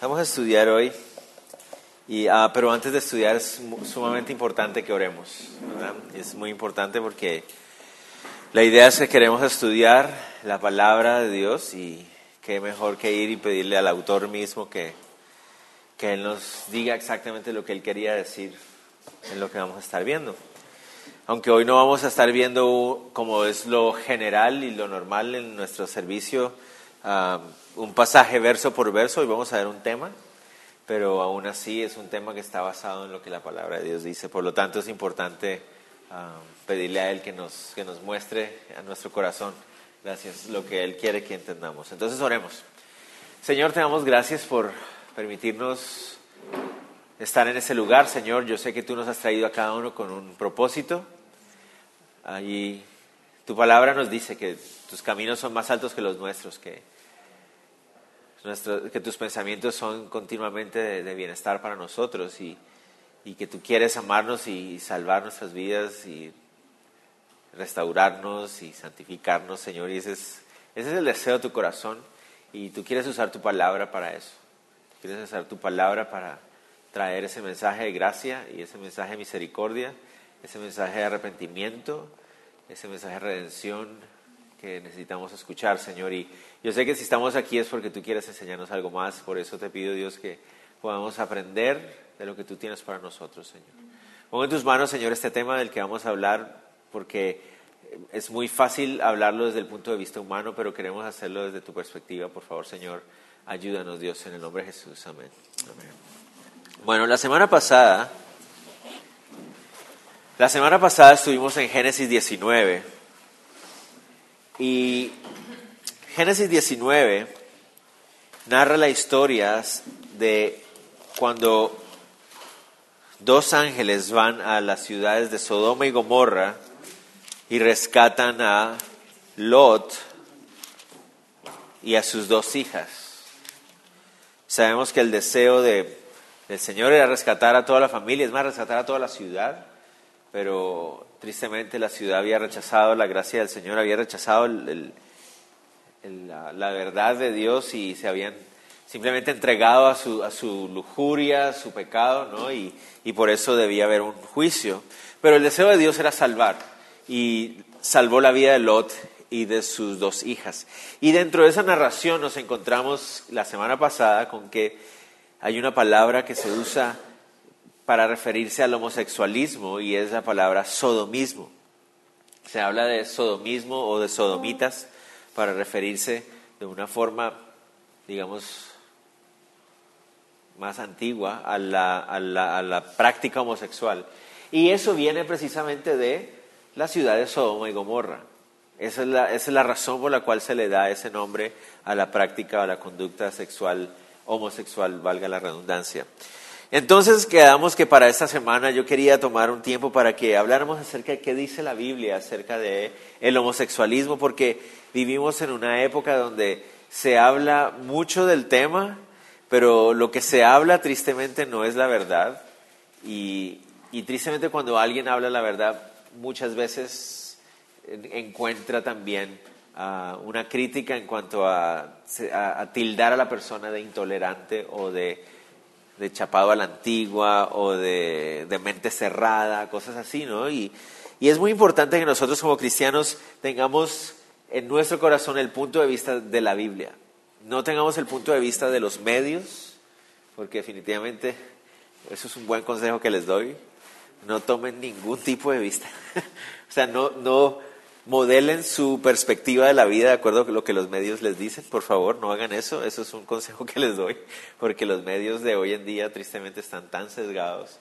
Vamos a estudiar hoy, y, ah, pero antes de estudiar es sumamente importante que oremos. ¿verdad? Es muy importante porque la idea es que queremos estudiar la palabra de Dios y qué mejor que ir y pedirle al autor mismo que, que Él nos diga exactamente lo que Él quería decir en lo que vamos a estar viendo. Aunque hoy no vamos a estar viendo como es lo general y lo normal en nuestro servicio, ah, un pasaje verso por verso, hoy vamos a ver un tema, pero aún así es un tema que está basado en lo que la palabra de Dios dice. Por lo tanto es importante ah, pedirle a Él que nos, que nos muestre a nuestro corazón, gracias, lo que Él quiere que entendamos. Entonces oremos. Señor, te damos gracias por permitirnos estar en ese lugar, Señor. Yo sé que tú nos has traído a cada uno con un propósito. Allí tu palabra nos dice que tus caminos son más altos que los nuestros, que, nuestro- que tus pensamientos son continuamente de, de bienestar para nosotros y, y que tú quieres amarnos y salvar nuestras vidas y restaurarnos y santificarnos, Señor. Y ese es, ese es el deseo de tu corazón y tú quieres usar tu palabra para eso. Quieres usar tu palabra para traer ese mensaje de gracia y ese mensaje de misericordia, ese mensaje de arrepentimiento, ese mensaje de redención que necesitamos escuchar, Señor. Y yo sé que si estamos aquí es porque tú quieres enseñarnos algo más, por eso te pido, Dios, que podamos aprender de lo que tú tienes para nosotros, Señor. Pongo en tus manos, Señor, este tema del que vamos a hablar, porque es muy fácil hablarlo desde el punto de vista humano, pero queremos hacerlo desde tu perspectiva. Por favor, Señor, ayúdanos, Dios, en el nombre de Jesús. Amén. Amén. Bueno, la semana pasada, la semana pasada estuvimos en Génesis 19 y Génesis 19 narra la historia de cuando dos ángeles van a las ciudades de Sodoma y Gomorra y rescatan a Lot y a sus dos hijas. Sabemos que el deseo de, del Señor era rescatar a toda la familia, es más, rescatar a toda la ciudad, pero tristemente la ciudad había rechazado la gracia del Señor, había rechazado la verdad de Dios y se habían simplemente entregado a su, a su lujuria, a su pecado, ¿no? y, y por eso debía haber un juicio. Pero el deseo de Dios era salvar y salvó la vida de Lot y de sus dos hijas. Y dentro de esa narración nos encontramos la semana pasada con que hay una palabra que se usa para referirse al homosexualismo y es la palabra sodomismo. Se habla de sodomismo o de sodomitas para referirse de una forma, digamos, más antigua a la, práctica homosexual. Y eso viene precisamente de la ciudad de Sodoma y Gomorra. Esa es la razón por la cual se le da ese nombre a la práctica o a la conducta sexual homosexual, valga la redundancia. Entonces quedamos que para esta semana yo quería tomar un tiempo para que habláramos acerca de qué dice la Biblia acerca de el homosexualismo, porque vivimos en una época donde se habla mucho del tema, pero lo que se habla tristemente no es la verdad. Y, y tristemente cuando alguien habla la verdad, muchas veces en- encuentra también ah, una crítica en cuanto a, a- a tildar a la persona de intolerante o de, de chapado a la antigua o de, de mente cerrada, cosas así, ¿no? Y, y es muy importante que nosotros como cristianos tengamos en nuestro corazón el punto de vista de la Biblia. No tengamos el punto de vista de los medios, porque definitivamente eso es un buen consejo que les doy. No tomen ningún tipo de vista. o sea, no, no modelen su perspectiva de la vida de acuerdo con lo que los medios les dicen. Por favor, no hagan eso. Eso es un consejo que les doy, porque los medios de hoy en día tristemente están tan sesgados.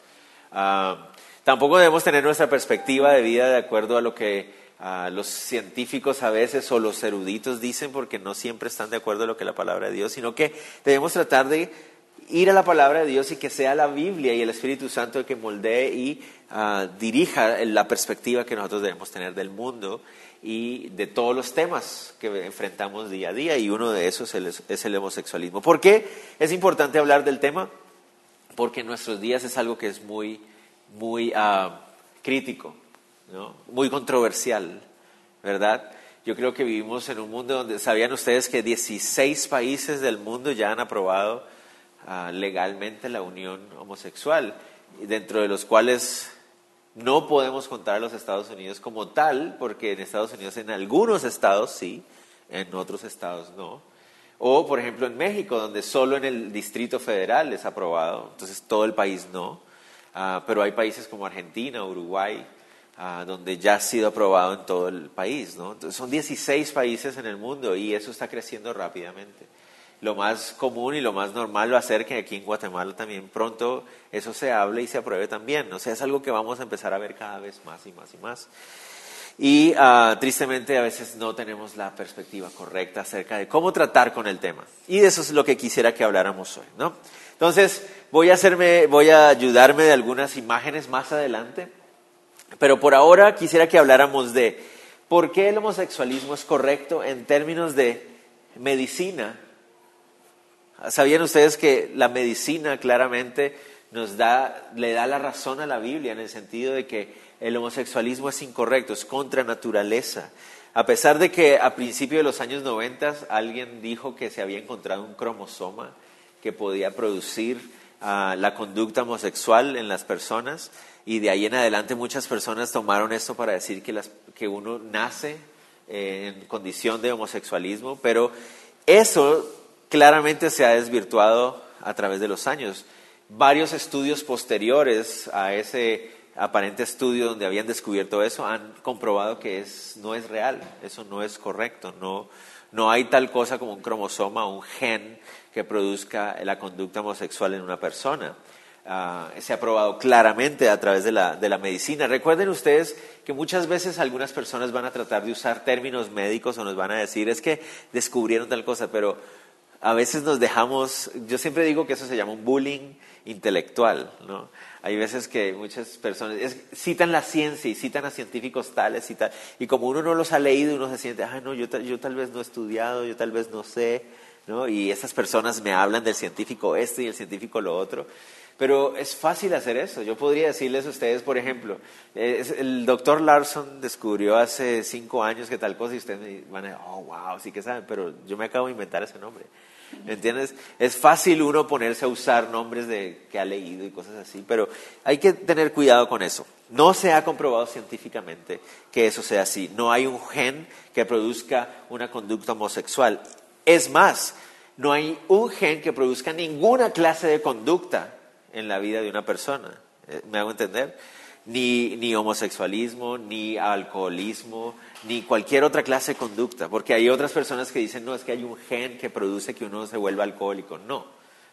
Ah, tampoco debemos tener nuestra perspectiva de vida de acuerdo a lo que ah, los científicos a veces o los eruditos dicen, porque no siempre están de acuerdo a lo que la palabra de Dios, sino que debemos tratar de ir a la palabra de Dios y que sea la Biblia y el Espíritu Santo el que moldee y ah, dirija la perspectiva que nosotros debemos tener del mundo y de todos los temas que enfrentamos día a día y uno de esos es el, homosexualismo. ¿Por qué es importante hablar del tema? Porque en nuestros días es algo que es muy, muy ah, crítico, muy controversial, ¿verdad? Yo creo que vivimos en un mundo donde, ¿sabían ustedes que 16 países del mundo ya han aprobado ah, legalmente la unión homosexual, dentro de los cuales no podemos contar a los Estados Unidos como tal, porque en Estados Unidos en algunos estados sí, en otros estados no. O, por ejemplo, en México, donde solo en el Distrito Federal es aprobado, entonces todo el país no. Ah, pero hay países como Argentina, Uruguay, Ah, donde ya ha sido aprobado en todo el país. ¿no? Entonces, son 16 países en el mundo y eso está creciendo rápidamente. Lo más común y lo más normal va a ser que aquí en Guatemala también pronto eso se hable y se apruebe también. O sea, es algo que vamos a empezar a ver cada vez más y más y más. Y ah, tristemente a veces no tenemos la perspectiva correcta acerca de cómo tratar con el tema. Y de eso es lo que quisiera que habláramos hoy, ¿no? Entonces, voy a hacerme, voy a ayudarme de algunas imágenes más adelante pero por ahora quisiera que habláramos de por qué el homosexualismo es correcto en términos de medicina. ¿Sabían ustedes que la medicina claramente nos da, le da la razón a la Biblia en el sentido de que el homosexualismo es incorrecto, es contra naturaleza? A pesar de que a principios de los años 90 alguien dijo que se había encontrado un cromosoma que podía producir ah, la conducta homosexual en las personas, y de ahí en adelante muchas personas tomaron esto para decir que, las, que uno nace eh, en condición de homosexualismo, pero eso claramente se ha desvirtuado a través de los años. Varios estudios posteriores a ese aparente estudio donde habían descubierto eso han comprobado que es, no es real, eso no es correcto, no, no hay tal cosa como un cromosoma o un gen que produzca la conducta homosexual en una persona. Ah, se ha probado claramente a través de la, de la medicina. Recuerden ustedes que muchas veces algunas personas van a tratar de usar términos médicos o nos van a decir es que descubrieron tal cosa, pero a veces nos dejamos, yo siempre digo que eso se llama un bullying intelectual, ¿no? Hay veces que muchas personas citan la ciencia y citan a científicos tales y tal, y como uno no los ha leído, uno se siente, ah, no, yo, yo tal vez no he estudiado, yo tal vez no sé, ¿no? Y esas personas me hablan del científico este y el científico lo otro. Pero es fácil hacer eso. Yo podría decirles a ustedes, por ejemplo, el doctor Larson descubrió hace cinco años que tal cosa y ustedes me van a decir, oh, wow, sí que saben, pero yo me acabo de inventar ese nombre. ¿Me entiendes? Es fácil uno ponerse a usar nombres de que ha leído y cosas así, pero hay que tener cuidado con eso. No se ha comprobado científicamente que eso sea así. No hay un gen que produzca una conducta homosexual. Es más, no hay un gen que produzca ninguna clase de conducta en la vida de una persona. Eh, ¿Me hago entender? Ni, ni homosexualismo, ni alcoholismo, ni cualquier otra clase de conducta, porque hay otras personas que dicen, no, es que hay un gen que produce que uno se vuelva alcohólico. No,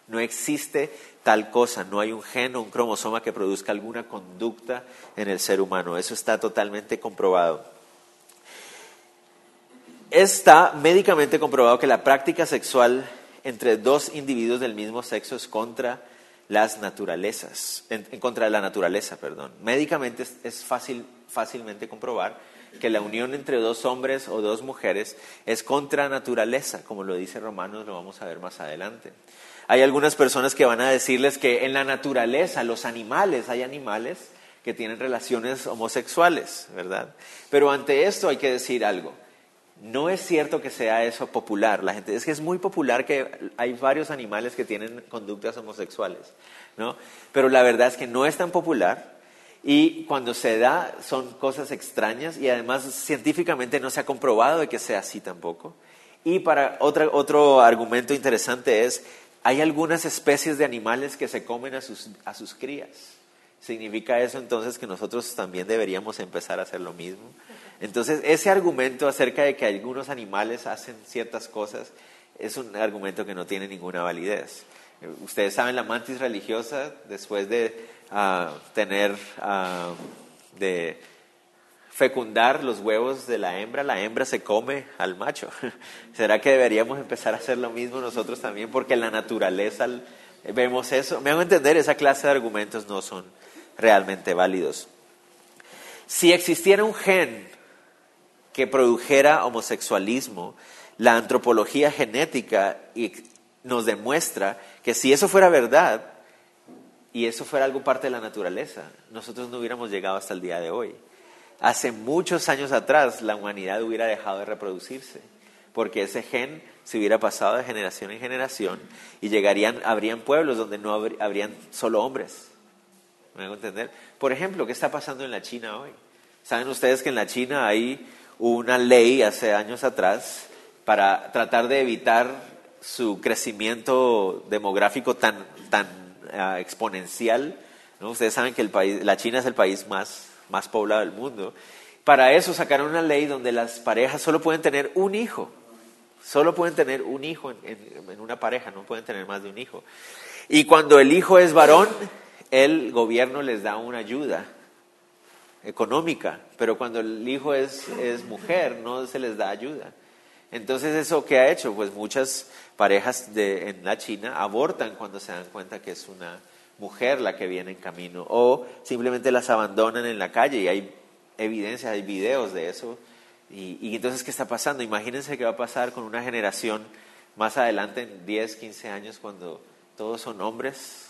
no existe tal cosa, no hay un gen o un cromosoma que produzca alguna conducta en el ser humano. Eso está totalmente comprobado. Está médicamente comprobado que la práctica sexual entre dos individuos del mismo sexo es contra las naturalezas, en, contra de la naturaleza, perdón. Médicamente es, fácil, fácilmente comprobar que la unión entre dos hombres o dos mujeres es contra naturaleza, como lo dice Romanos, lo vamos a ver más adelante. Hay algunas personas que van a decirles que en la naturaleza, los animales, hay animales que tienen relaciones homosexuales, ¿verdad? Pero ante esto hay que decir algo. No es cierto que sea eso popular. La gente es que es muy popular que hay varios animales que tienen conductas homosexuales, ¿no? Pero la verdad es que no es tan popular y cuando se da son cosas extrañas y además científicamente no se ha comprobado de que sea así tampoco. Y para otra, otro argumento interesante es, hay algunas especies de animales que se comen a sus, a sus crías. ¿Significa eso entonces que nosotros también deberíamos empezar a hacer lo mismo? Entonces, ese argumento acerca de que algunos animales hacen ciertas cosas es un argumento que no tiene ninguna validez. Ustedes saben, la mantis religiosa, después de ah, tener, uh, de fecundar los huevos de la hembra, la hembra se come al macho. ¿Será que deberíamos empezar a hacer lo mismo nosotros también? Porque la naturaleza vemos eso. Me hago entender, esa clase de argumentos no son realmente válidos. Si existiera un gen que produjera homosexualismo, la antropología genética nos demuestra que si eso fuera verdad y eso fuera algo parte de la naturaleza, nosotros no hubiéramos llegado hasta el día de hoy. Hace muchos años atrás la humanidad hubiera dejado de reproducirse, porque ese gen se hubiera pasado de generación en generación y llegarían, habrían pueblos donde no habrían solo hombres. ¿Me hago entender? Por ejemplo, ¿qué está pasando en la China hoy? ¿Saben ustedes que en la China hay una ley hace años atrás para tratar de evitar su crecimiento demográfico tan, tan ah, exponencial? ¿no? Ustedes saben que el país, la China es el país más, más poblado del mundo. Para eso sacaron una ley donde las parejas solo pueden tener un hijo. Solo pueden tener un hijo en, una pareja, no pueden tener más de un hijo. Y cuando el hijo es varón, el gobierno les da una ayuda económica, pero cuando el hijo es, es mujer, no se les da ayuda. Entonces, ¿eso qué ha hecho? Pues muchas parejas de, en la China abortan cuando se dan cuenta que es una mujer la que viene en camino, o simplemente las abandonan en la calle y hay evidencia, hay videos de eso y, entonces, ¿qué está pasando? Imagínense qué va a pasar con una generación más adelante, en 10, 15 años, cuando todos son hombres.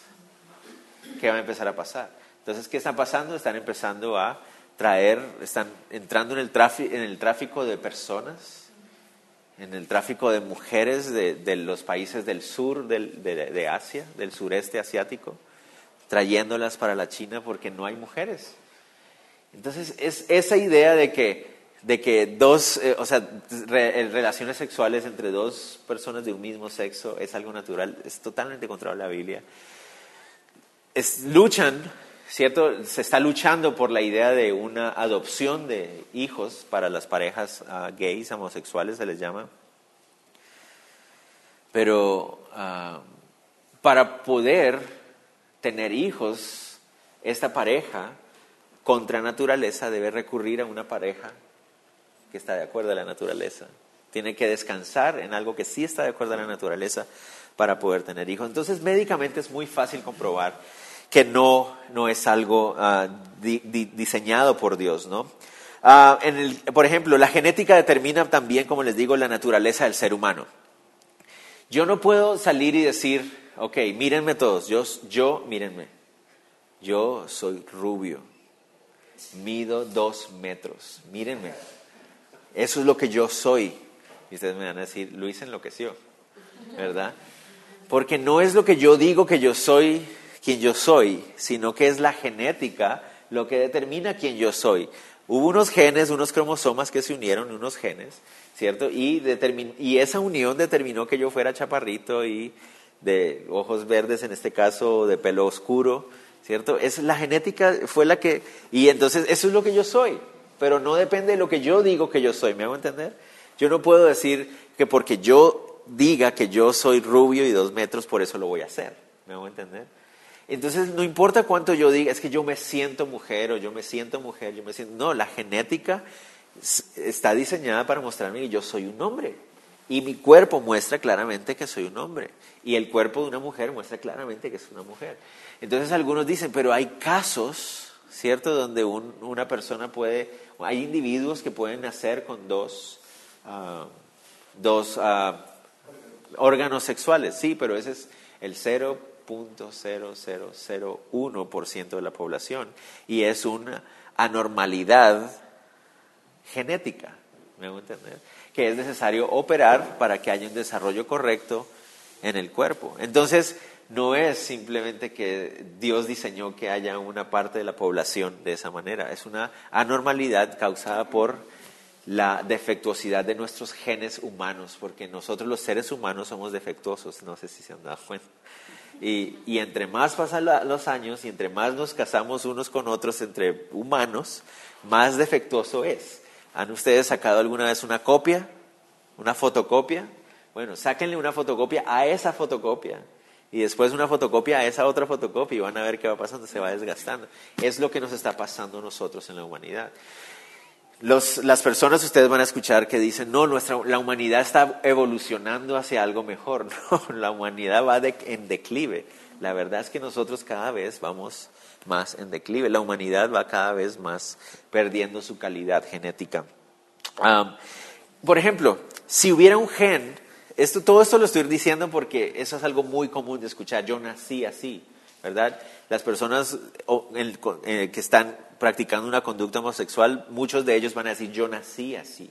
¿Qué va a empezar a pasar? Entonces, ¿qué está pasando? Están empezando a traer, están entrando en el, tráfico, en el tráfico de personas, en el tráfico de mujeres de, los países del sur de, de Asia, del sureste asiático, trayéndolas para la China porque no hay mujeres. Entonces, es esa idea de que de que dos, eh, o sea, relaciones sexuales entre dos personas de un mismo sexo es algo natural, es totalmente contra la Biblia. Es, luchan, ¿cierto? Se está luchando por la idea de una adopción de hijos para las parejas ah, gays, homosexuales se les llama. Pero ah, para poder tener hijos, esta pareja contra naturaleza debe recurrir a una pareja que está de acuerdo a la naturaleza. Tiene que descansar en algo que sí está de acuerdo a la naturaleza para poder tener hijos. Entonces, médicamente es muy fácil comprobar que no, no es algo ah, diseñado por Dios, ¿no? Ah, por ejemplo, la genética determina también, como les digo, la naturaleza del ser humano. Yo no puedo salir y decir, ok, mírenme todos, yo, yo mírenme, yo soy rubio, mido dos metros, mírenme, eso es lo que yo soy. Y ustedes me van a decir, Luis enloqueció, ¿verdad? Porque no es lo que yo digo que yo soy quien yo soy, sino que es la genética lo que determina quién yo soy. Hubo unos genes, unos cromosomas que se unieron, unos genes, ¿cierto? Y, y esa unión determinó que yo fuera chaparrito y de ojos verdes, en este caso de pelo oscuro, ¿cierto? Es la genética fue la que y entonces eso es lo que yo soy pero no depende de lo que yo digo que yo soy, ¿me hago entender? Yo no puedo decir que porque yo diga que yo soy rubio y dos metros, por eso lo voy a hacer, ¿me hago entender? Entonces, no importa cuánto yo diga, es que yo me siento mujer o yo me siento mujer, yo me siento... No, la genética está diseñada para mostrarme que yo soy un hombre. Y mi cuerpo muestra claramente que soy un hombre. Y el cuerpo de una mujer muestra claramente que es una mujer. Entonces algunos dicen, pero hay casos, ¿cierto?, donde una persona puede hay individuos que pueden nacer con dos, ah, dos ah, órganos sexuales, sí, pero ese es el 0.0001% de la población y es una anormalidad genética, ¿me hago entender? Que es necesario operar para que haya un desarrollo correcto en el cuerpo. Entonces, no es simplemente que Dios diseñó que haya una parte de la población de esa manera, es una anormalidad causada por la defectuosidad de nuestros genes humanos, porque nosotros los seres humanos somos defectuosos, no sé si se han dado cuenta. Y, entre más pasan los años y entre más nos casamos unos con otros entre humanos, más defectuoso es. ¿Han ustedes sacado alguna vez una copia? ¿Una fotocopia? Bueno, sáquenle una fotocopia a esa fotocopia y después una fotocopia a esa otra fotocopia y van a ver qué va pasando, se va desgastando. Es lo que nos está pasando a nosotros en la humanidad. Las personas ustedes van a escuchar que dicen, no, nuestra, la humanidad está evolucionando hacia algo mejor. No, la humanidad va en declive. La verdad es que nosotros cada vez vamos más en declive. La humanidad va cada vez más perdiendo su calidad genética. por ejemplo, si hubiera un gen, esto, todo esto lo estoy diciendo porque eso es algo muy común de escuchar. Yo nací así, ¿verdad? Las personas eh, que están practicando una conducta homosexual, muchos de ellos van a decir, yo nací así,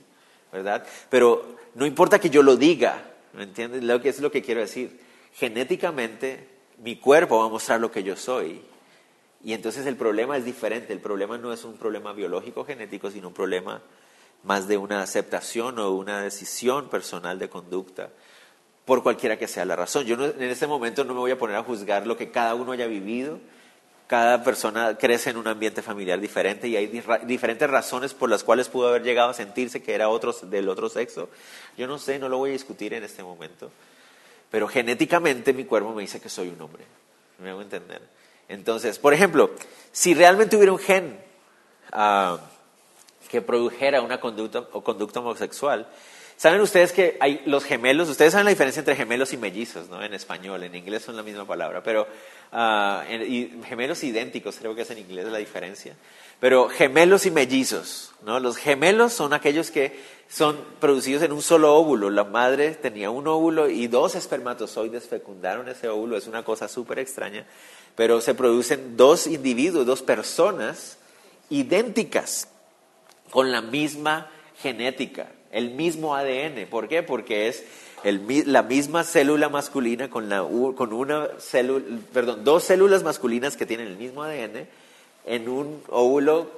¿verdad? Pero no importa que yo lo diga, ¿me entiendes? Lo que es lo que quiero decir. Genéticamente, mi cuerpo va a mostrar lo que yo soy. Y entonces el problema es diferente. El problema no es un problema biológico genético, sino un problema más de una aceptación o una decisión personal de conducta, por cualquiera que sea la razón. Yo en este momento no me voy a poner a juzgar lo que cada uno haya vivido. Cada persona crece en un ambiente familiar diferente y hay diferentes razones por las cuales pudo haber llegado a sentirse que era otro, del otro sexo. Yo no sé, no lo voy a discutir en este momento. Pero genéticamente mi cuerpo me dice que soy un hombre. ¿Me hago entender? Entonces, por ejemplo, si realmente hubiera un gen ah, que produjera una conducta o conducta homosexual, ¿saben ustedes que hay los gemelos? Ustedes saben la diferencia entre gemelos y mellizos, ¿no? En español, en inglés son la misma palabra, pero ah, y gemelos idénticos, creo que es en inglés la diferencia. Pero gemelos y mellizos, ¿no? Los gemelos son aquellos que son producidos en un solo óvulo. La madre tenía un óvulo y dos espermatozoides fecundaron ese óvulo. Es una cosa súper extraña. Pero se producen dos individuos, dos personas idénticas, con la misma genética, el mismo ADN. ¿Por qué? Porque es la misma célula masculina con, una perdón, dos células masculinas que tienen el mismo ADN en un óvulo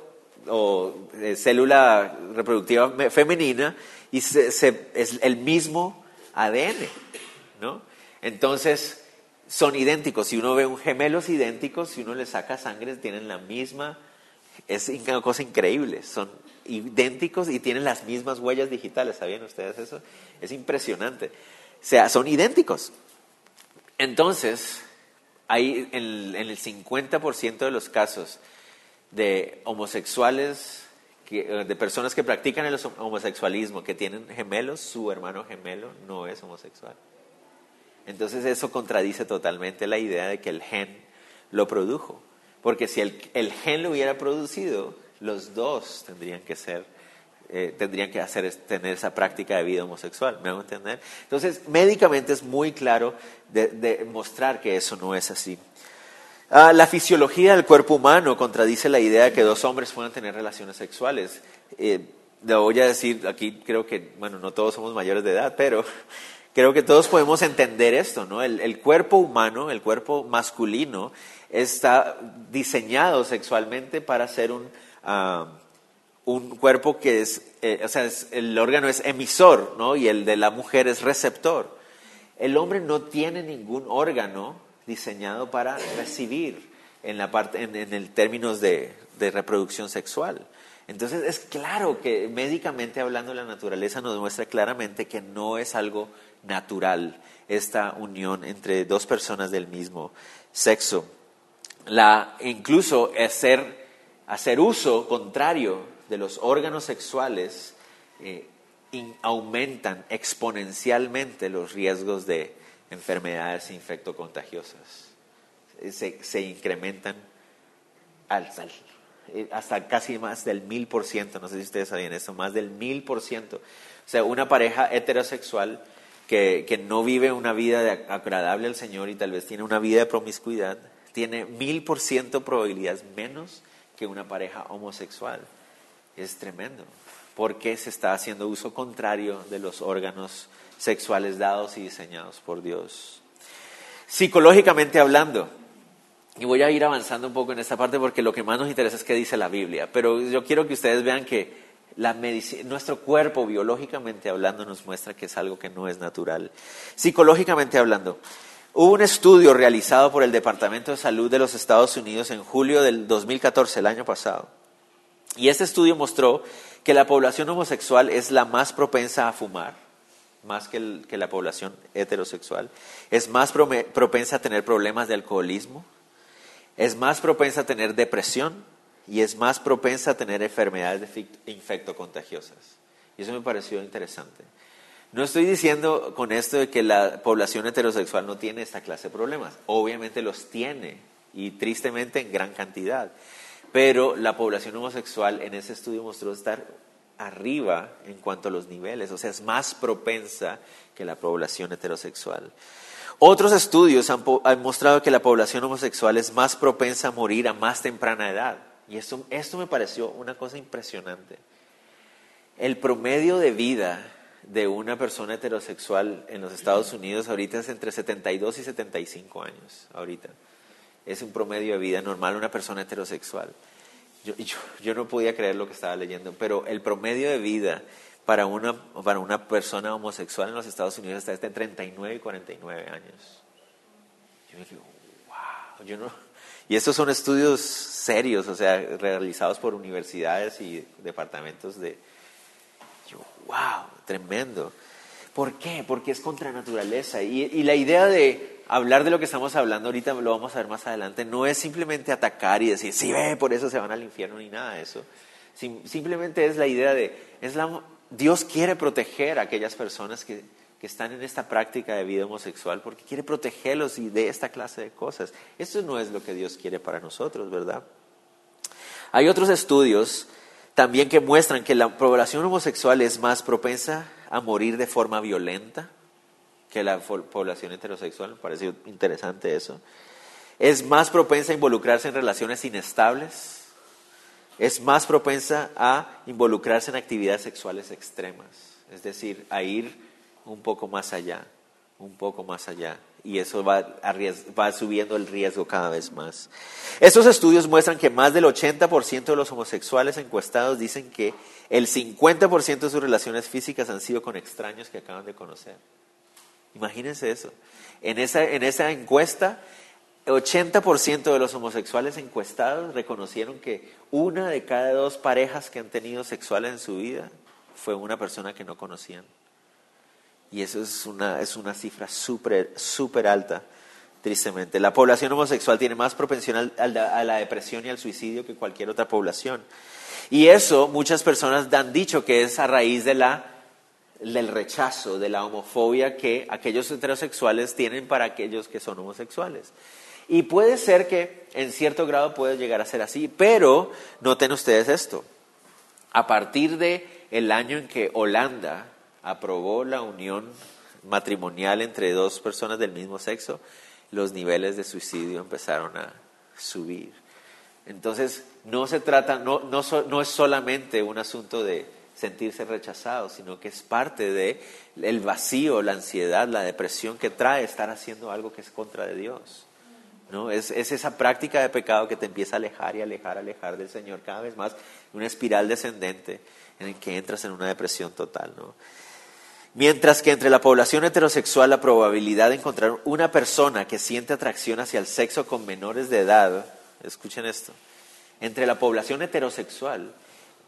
o eh, célula reproductiva femenina y es el mismo ADN, ¿no? Entonces, son idénticos. Si uno ve un gemelos idénticos, si uno le saca sangre, tienen la misma, es una cosa increíble, son idénticos y tienen las mismas huellas digitales, ¿sabían ustedes eso? Es impresionante. O sea, son idénticos. Entonces, hay en, el 50% de los casos de homosexuales, eh, de personas que practican el homosexualismo, que tienen gemelos, su hermano gemelo no es homosexual. Entonces eso contradice totalmente la idea de que el gen lo produjo. Porque si el gen lo hubiera producido, los dos tendrían que ser, eh, tendrían que hacer, tener esa práctica de vida homosexual. ¿Me hago entender? Entonces, médicamente es muy claro de, mostrar que eso no es así. Ah, la fisiología del cuerpo humano contradice la idea de que dos hombres puedan tener relaciones sexuales. Eh, le voy a decir, aquí creo que, bueno, no todos somos mayores de edad, pero creo que todos podemos entender esto, ¿no? El, cuerpo humano, el cuerpo masculino, está diseñado sexualmente para ser un, un cuerpo que es, eh, o sea, el órgano es emisor, ¿no? Y el de la mujer es receptor. El hombre no tiene ningún órgano diseñado para recibir en, la parte, en, el términos de, reproducción sexual. Entonces es claro que médicamente hablando la naturaleza nos muestra claramente que no es algo natural esta unión entre dos personas del mismo sexo. La, incluso hacer, hacer uso contrario de los órganos sexuales eh, aumentan exponencialmente los riesgos de enfermedades infectocontagiosas. Se, se incrementan eh, hasta casi más del mil por ciento, no sé si ustedes sabían eso, más del mil por ciento. O sea, una pareja heterosexual que, que no vive una vida agradable al Señor y tal vez tiene una vida de promiscuidad, tiene mil por ciento probabilidades menos que una pareja homosexual. Es tremendo, porque se está haciendo uso contrario de los órganos sexuales dados y diseñados por Dios. Psicológicamente hablando, y voy a ir avanzando un poco en esta parte porque lo que más nos interesa es qué dice la Biblia, pero yo quiero que ustedes vean que la nuestro cuerpo biológicamente hablando nos muestra que es algo que no es natural. Psicológicamente hablando, hubo un estudio realizado por el Departamento de Salud de los Estados Unidos en julio del 2014, el año pasado, y este estudio mostró que la población homosexual es la más propensa a fumar, más que, la población heterosexual, es más propensa a tener problemas de alcoholismo, es más propensa a tener depresión y es más propensa a tener enfermedades infectocontagiosas. Y eso me pareció interesante. No estoy diciendo con esto de que la población heterosexual no tiene esta clase de problemas. Obviamente los tiene y tristemente en gran cantidad. Pero la población homosexual en ese estudio mostró estar arriba en cuanto a los niveles, o sea, es más propensa que la población heterosexual. Otros estudios han, mostrado que la población homosexual es más propensa a morir a más temprana edad. Y esto, esto me pareció una cosa impresionante. El promedio de vida de una persona heterosexual en los Estados Unidos ahorita es entre 72 y 75 años. Ahorita es un promedio de vida normal una persona heterosexual. Yo, yo, no podía creer lo que estaba leyendo, pero el promedio de vida para una, para una persona homosexual en los Estados Unidos está entre 39 y 49 años. Yo me digo, wow, yo no... Y estos son estudios serios, o sea, realizados por universidades y departamentos de... Yo, wow, tremendo. ¿Por qué? Porque es contra naturaleza. Y, la idea de hablar de lo que estamos hablando ahorita, lo vamos a ver más adelante, no es simplemente atacar y decir, sí, ve, por eso se van al infierno ni nada de eso. simplemente es la idea de, es la, Dios quiere proteger a aquellas personas que, que están en esta práctica de vida homosexual porque quiere protegerlos y de esta clase de cosas. Eso no es lo que Dios quiere para nosotros, ¿verdad? Hay otros estudios también que muestran que la población homosexual es más propensa a morir de forma violenta que la población heterosexual. Me parece interesante eso. Es más propensa a involucrarse en relaciones inestables es más propensa a involucrarse en actividades sexuales extremas, es decir, a ir un poco más allá, un poco más allá. Y eso va, va subiendo el riesgo cada vez más. Estos estudios muestran que más del 80% de los homosexuales encuestados dicen que el 50% de sus relaciones físicas han sido con extraños que acaban de conocer. Imagínense eso. En esa, en esa encuesta, 80% de los homosexuales encuestados reconocieron que una de cada dos parejas que han tenido sexuales en su vida fue una persona que no conocían. Y eso es una, es una cifra súper super alta, tristemente. La población homosexual tiene más propensión a la depresión y al suicidio que cualquier otra población. Y eso muchas personas han dicho que es a raíz de la, del rechazo, de la homofobia que aquellos heterosexuales tienen para aquellos que son homosexuales. Y puede ser que en cierto grado puede llegar a ser así, pero noten ustedes esto. A partir de el año en que Holanda aprobó la unión matrimonial entre dos personas del mismo sexo, los niveles de suicidio empezaron a subir. Entonces, no se trata, no, no, no es solamente un asunto de sentirse rechazado, sino que es parte de vacío, la ansiedad, la depresión que trae estar haciendo algo que es contra de Dios. ¿no? Es, esa práctica de pecado que te empieza a alejar y alejar, alejar del Señor cada vez más, una espiral descendente en el que entras en una depresión total. ¿no? Mientras que entre la población heterosexual la probabilidad de encontrar una persona que siente atracción hacia el sexo con menores de edad, escuchen esto, entre la población heterosexual,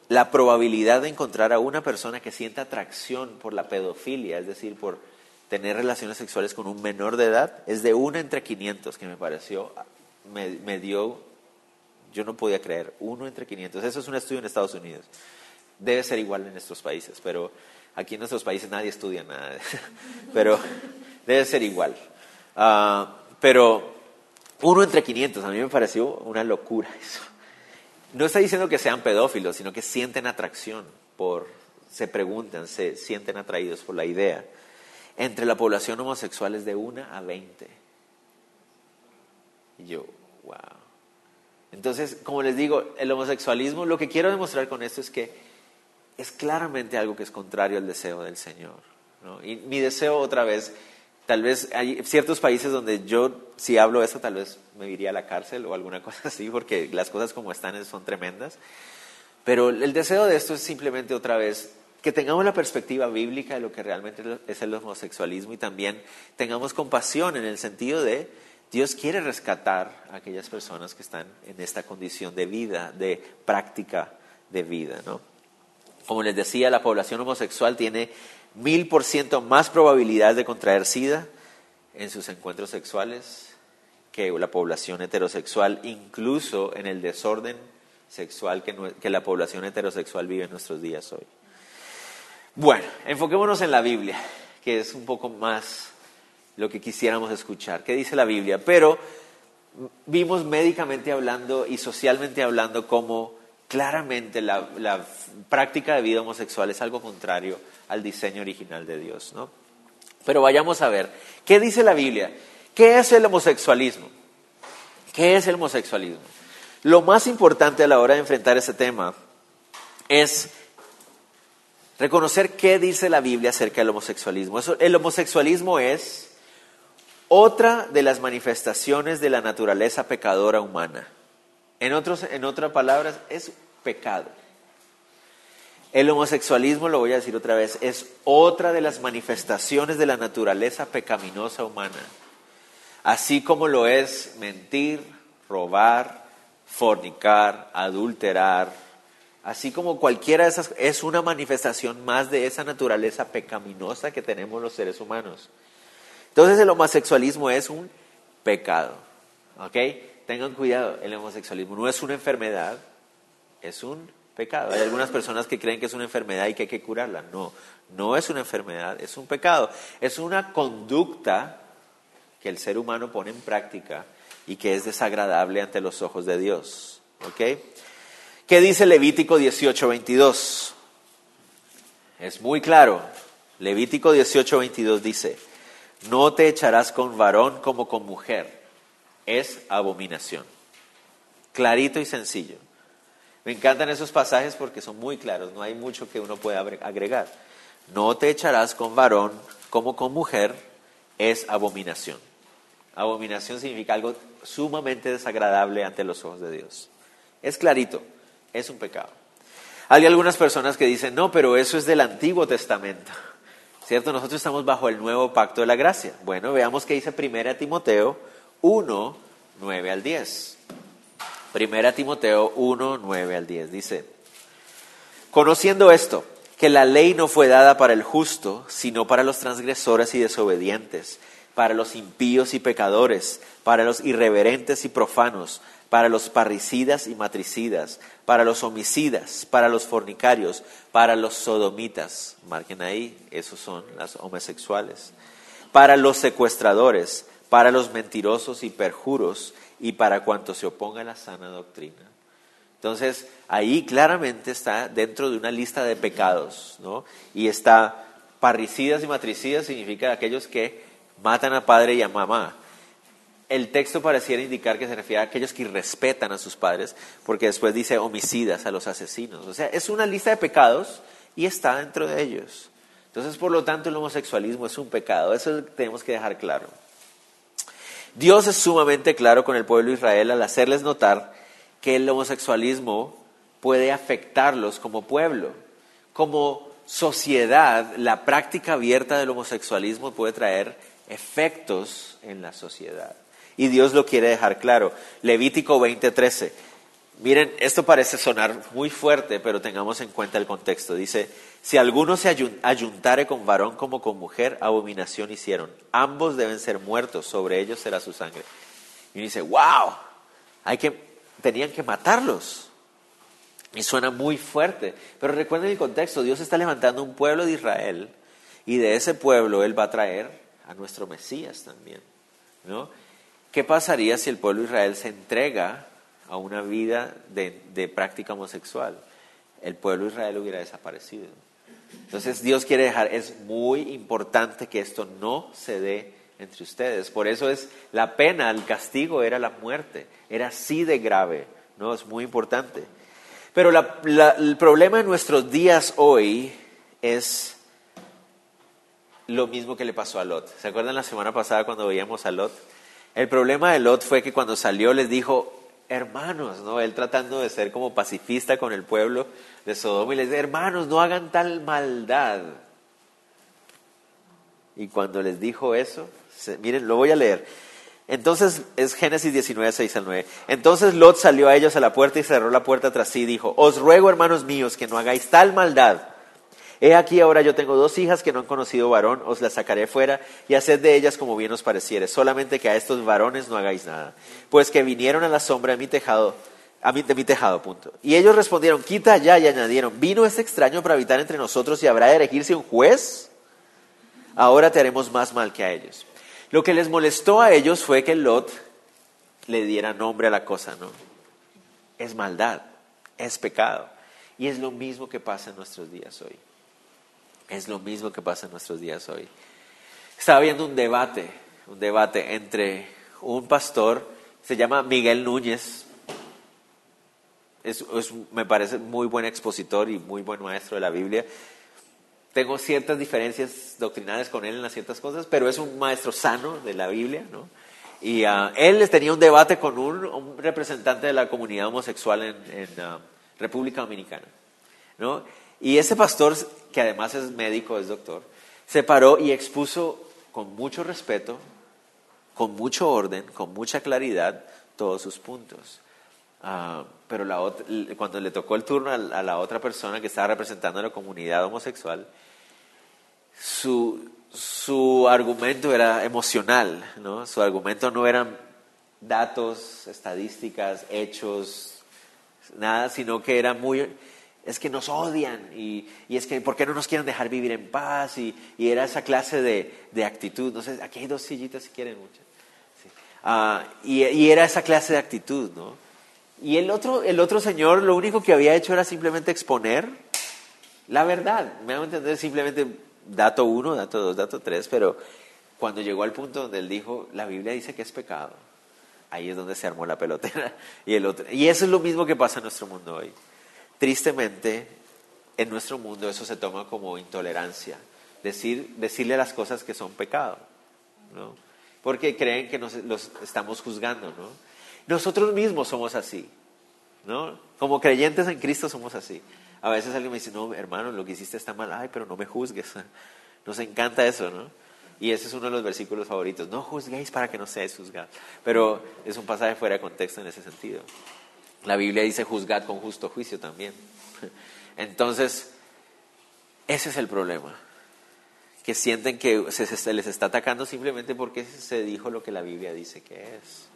la probabilidad de encontrar a una persona que siente atracción por la pedofilia, es decir, por tener relaciones sexuales con un menor de edad es de uno entre 500, que me pareció, me, dio, yo no podía creer, uno entre 500. Eso es un estudio en Estados Unidos. Debe ser igual en nuestros países, pero aquí en nuestros países nadie estudia nada. pero debe ser igual. Ah, pero uno entre 500, a mí me pareció una locura eso. No está diciendo que sean pedófilos, sino que sienten atracción por, se preguntan, se sienten atraídos por la idea entre la población homosexual es de 1 a 20. Y yo, wow. Entonces, como les digo, el homosexualismo, lo que quiero demostrar con esto es que es claramente algo que es contrario al deseo del Señor. Y mi deseo otra vez, tal vez hay ciertos países donde yo, si hablo eso, tal vez me iría a la cárcel o alguna cosa así, porque las cosas como están son tremendas. Pero el deseo de esto es simplemente otra vez que tengamos la perspectiva bíblica de lo que realmente es el homosexualismo y también tengamos compasión en el sentido de Dios quiere rescatar a aquellas personas que están en esta condición de vida, de práctica de vida. ¿no? Como les decía, la población homosexual tiene mil por ciento más probabilidad de contraer SIDA en sus encuentros sexuales que la población heterosexual, incluso en el desorden sexual que, que la población heterosexual vive en nuestros días hoy. Bueno, enfoquémonos en la Biblia, que es un poco más lo que quisiéramos escuchar. ¿Qué dice la Biblia? Pero vimos médicamente hablando y socialmente hablando cómo claramente la, práctica de vida homosexual es algo contrario al diseño original de Dios. ¿no? Pero vayamos a ver, ¿qué dice la Biblia? ¿Qué es el homosexualismo? ¿Qué es el homosexualismo? Lo más importante a la hora de enfrentar ese tema es reconocer qué dice la Biblia acerca del homosexualismo. el homosexualismo es otra de las manifestaciones de la naturaleza pecadora humana. En, otros, en otras palabras, es pecado. El homosexualismo, lo voy a decir otra vez, es otra de las manifestaciones de la naturaleza pecaminosa humana. Así como lo es mentir, robar, fornicar, adulterar, así como cualquiera de esas, es una manifestación más de esa naturaleza pecaminosa que tenemos los seres humanos. Entonces el homosexualismo es un pecado, ¿ok? Tengan cuidado, el homosexualismo no es una enfermedad, es un pecado. Hay algunas personas que creen que es una enfermedad y que hay que curarla. No, no es una enfermedad, es un pecado. Es una conducta que el ser humano pone en práctica y que es desagradable ante los ojos de Dios. ¿Ok? ¿Qué dice Levítico 18:22? Es muy claro. Levítico 18:22 dice, no te echarás con varón como con mujer. Es abominación. Clarito y sencillo. Me encantan esos pasajes porque son muy claros, no hay mucho que uno pueda agregar. No te echarás con varón como con mujer, es abominación. Abominación significa algo sumamente desagradable ante los ojos de Dios. Es clarito, es un pecado. Hay algunas personas que dicen, no, pero eso es del Antiguo Testamento. ¿Cierto? Nosotros estamos bajo el nuevo pacto de la gracia. Bueno, veamos qué dice 1 Timoteo 1, 9 al 10. Primera Timoteo 1, 9 al 10 dice, conociendo esto, que la ley no fue dada para el justo, sino para los transgresores y desobedientes, para los impíos y pecadores, para los irreverentes y profanos, para los parricidas y matricidas, para los homicidas, para los fornicarios, para los sodomitas, marquen ahí, esos son las homosexuales, para los secuestradores, para los mentirosos y perjuros, y para cuanto se oponga a la sana doctrina. Entonces, ahí claramente está dentro de una lista de pecados, ¿no? Y está parricidas y matricidas significa aquellos que matan a padre y a mamá. El texto pareciera indicar que se refiere a aquellos que irrespetan a sus padres, porque después dice homicidas a los asesinos. O sea, es una lista de pecados y está dentro de ellos. Entonces, por lo tanto, el homosexualismo es un pecado. Eso tenemos que dejar claro. Dios es sumamente claro con el pueblo de Israel al hacerles notar que el homosexualismo puede afectarlos como pueblo. Como sociedad, la práctica abierta del homosexualismo puede traer efectos en la sociedad. Y Dios lo quiere dejar claro. Levítico 20:13. Miren, esto parece sonar muy fuerte, pero tengamos en cuenta el contexto. Dice, si alguno se ayuntare con varón como con mujer, abominación hicieron. Ambos deben ser muertos, sobre ellos será su sangre. Y uno dice, wow, hay que, tenían que matarlos. Y suena muy fuerte. Pero recuerden el contexto, Dios está levantando un pueblo de Israel y de ese pueblo Él va a traer a nuestro Mesías también. ¿no? ¿Qué pasaría si el pueblo de Israel se entrega a una vida de, de práctica homosexual? El pueblo de Israel hubiera desaparecido. Entonces Dios quiere dejar, es muy importante que esto no se dé entre ustedes. Por eso es la pena, el castigo era la muerte, era así de grave, ¿no? Es muy importante. Pero el problema de nuestros días hoy es lo mismo que le pasó a Lot. ¿Se acuerdan la semana pasada cuando veíamos a Lot? El problema de Lot fue que cuando salió les dijo, hermanos, ¿no? Él tratando de ser como pacifista con el pueblo de Sodoma y les dice, hermanos, no hagan tal maldad. Y cuando les dijo eso, miren, lo voy a leer. Entonces es Génesis 19, 6 al 9. Entonces Lot salió a ellos a la puerta y cerró la puerta tras sí y dijo, os ruego, hermanos míos, que no hagáis tal maldad He aquí ahora yo tengo dos hijas que no han conocido varón, os las sacaré fuera y haced de ellas como bien os pareciere, solamente que a estos varones no hagáis nada. Pues que vinieron a la sombra de mi tejado, a mi, de mi tejado, punto. Y ellos respondieron, quita ya y añadieron, ¿vino este extraño para habitar entre nosotros y habrá de elegirse un juez? Ahora te haremos más mal que a ellos. Lo que les molestó a ellos fue que Lot le diera nombre a la cosa, ¿no? Es maldad, es pecado. Y es lo mismo que pasa en nuestros días hoy. Es lo mismo que pasa en nuestros días hoy. Estaba viendo un debate, un debate entre un pastor, se llama Miguel Núñez, es, me parece muy buen expositor y muy buen maestro de la Biblia. Tengo ciertas diferencias doctrinales con él en las ciertas cosas, pero es un maestro sano de la Biblia, ¿no? Y uh, él tenía un debate con un, representante de la comunidad homosexual en, en uh, República Dominicana, ¿no? Y ese pastor, que además es médico, es doctor, se paró y expuso con mucho respeto, con mucho orden, con mucha claridad, todos sus puntos. Uh, pero la cuando le tocó el turno a, la otra persona que estaba representando a la comunidad homosexual, su, su argumento era emocional, ¿no? Su argumento no eran datos, estadísticas, hechos, nada, sino que era muy, es que nos odian y, y, es que, ¿por qué no nos quieren dejar vivir en paz? Y, y era esa clase de, de, actitud, no sé, aquí hay dos sillitas si quieren mucho. Ah, y, y, era esa clase de actitud, ¿no? Y el otro, el otro señor lo único que había hecho era simplemente exponer la verdad. Me hago entender simplemente dato uno, dato dos, dato tres, pero cuando llegó al punto donde él dijo, la Biblia dice que es pecado, ahí es donde se armó la pelotera. Y, el otro, y eso es lo mismo que pasa en nuestro mundo hoy. Tristemente, en nuestro mundo eso se toma como intolerancia, decir, decirle las cosas que son pecado, ¿no? porque creen que nos los estamos juzgando. ¿no? Nosotros mismos somos así, ¿no? Como creyentes en Cristo somos así. A veces alguien me dice, no, hermano, lo que hiciste está mal, ay, pero no me juzgues. Nos encanta eso, ¿no? Y ese es uno de los versículos favoritos. No juzguéis para que no seáis juzgados. Pero es un pasaje fuera de contexto en ese sentido. La Biblia dice juzgad con justo juicio también. Entonces, ese es el problema. Que sienten que se, les está atacando simplemente porque se dijo lo que la Biblia dice que es.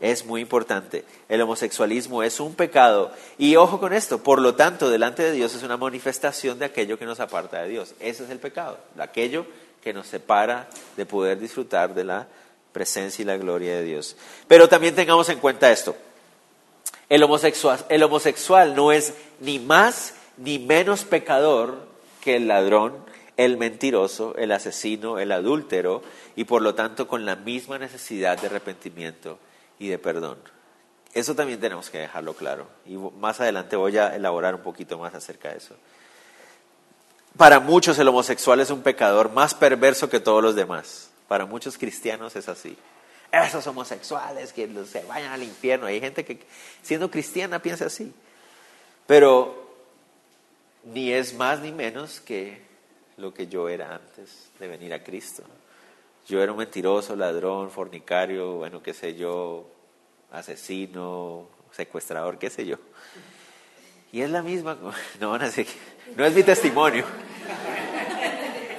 es muy importante. El homosexualismo es un pecado. Y ojo con esto, por lo tanto, delante de Dios es una manifestación de aquello que nos aparta de Dios. Ese es el pecado, aquello que nos separa de poder disfrutar de la presencia y la gloria de Dios. Pero también tengamos en cuenta esto. El homosexual, el homosexual no es ni más ni menos pecador que el ladrón, el mentiroso, el asesino, el adúltero, y por lo tanto con la misma necesidad de arrepentimiento y de perdón. Eso también tenemos que dejarlo claro. Y más adelante voy a elaborar un poquito más acerca de eso. Para muchos el homosexual es un pecador más perverso que todos los demás. Para muchos cristianos es así. Esos homosexuales que se vayan al infierno. Hay gente que siendo cristiana piensa así. Pero ni es más ni menos que lo que yo era antes de venir a Cristo. Yo era un mentiroso, ladrón, fornicario, bueno, qué sé yo, asesino, secuestrador, qué sé yo. Y es la misma, no van a decir, no es mi testimonio.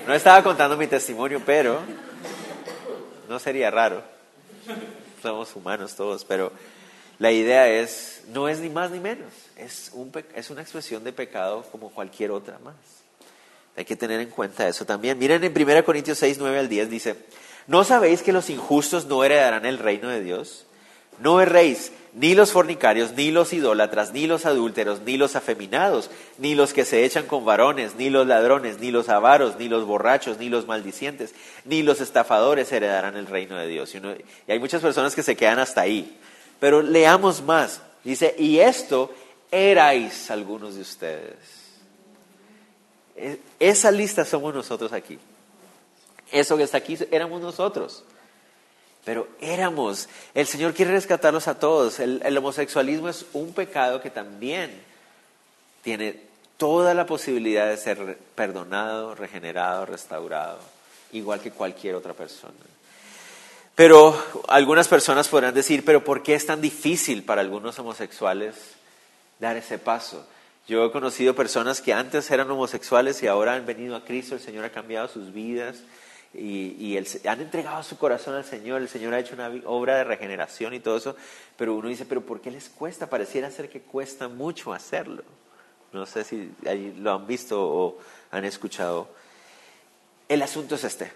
No estaba contando mi testimonio, pero no sería raro. Somos humanos todos, pero la idea es, no es ni más ni menos, es, un, es una expresión de pecado como cualquier otra más. Hay que tener en cuenta eso también. Miren en 1 Corintios 6, 9 al 10 dice, ¿no sabéis que los injustos no heredarán el reino de Dios? No erréis, ni los fornicarios, ni los idólatras, ni los adúlteros, ni los afeminados, ni los que se echan con varones, ni los ladrones, ni los avaros, ni los borrachos, ni los maldicientes, ni los estafadores heredarán el reino de Dios. Y, hay muchas personas que se quedan hasta ahí. Pero leamos más. Dice, y esto erais algunos de ustedes. E, esa lista somos nosotros aquí. Eso que está aquí éramos nosotros. Pero éramos. El Señor quiere rescatarlos a todos. El, el, homosexualismo es un pecado que también tiene toda la posibilidad de ser perdonado, regenerado, restaurado, igual que cualquier otra persona. Pero algunas personas podrán decir, pero ¿por qué es tan difícil para algunos homosexuales dar ese paso? Yo he conocido personas que antes eran homosexuales y ahora han venido a Cristo, el Señor ha cambiado sus vidas y, han entregado su corazón al Señor, el Señor ha hecho una obra de regeneración y todo eso, pero uno dice, pero ¿por qué les cuesta? Pareciera ser que cuesta mucho hacerlo. No sé si lo han visto o han escuchado. El asunto es este.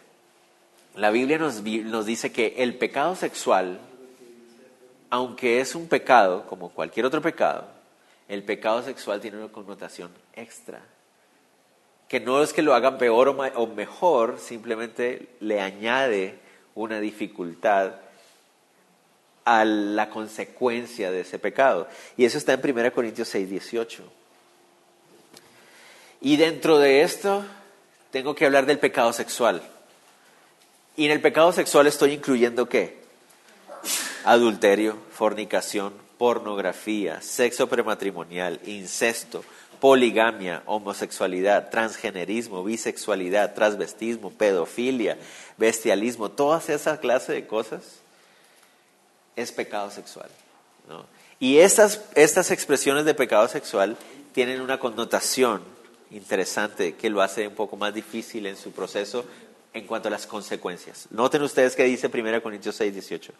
La Biblia nos dice que el pecado sexual, aunque es un pecado como cualquier otro pecado, el pecado sexual tiene una connotación extra que no es que lo hagan peor o, mejor, simplemente le añade una dificultad a la consecuencia de ese pecado. Y eso está en 1 Corintios 6, 18. Y dentro de esto tengo que hablar del pecado sexual. Y en el pecado sexual estoy incluyendo qué? Adulterio, fornicación, pornografía, sexo prematrimonial, incesto, poligamia, homosexualidad, transgenerismo, bisexualidad, transvestismo, pedofilia, bestialismo, todas esas clases de cosas es pecado sexual. Y estas, estas expresiones de pecado sexual tienen una connotación interesante que lo hace un poco más difícil en su proceso en cuanto a las consecuencias. Noten ustedes que dice 1 Corintios 6, 18.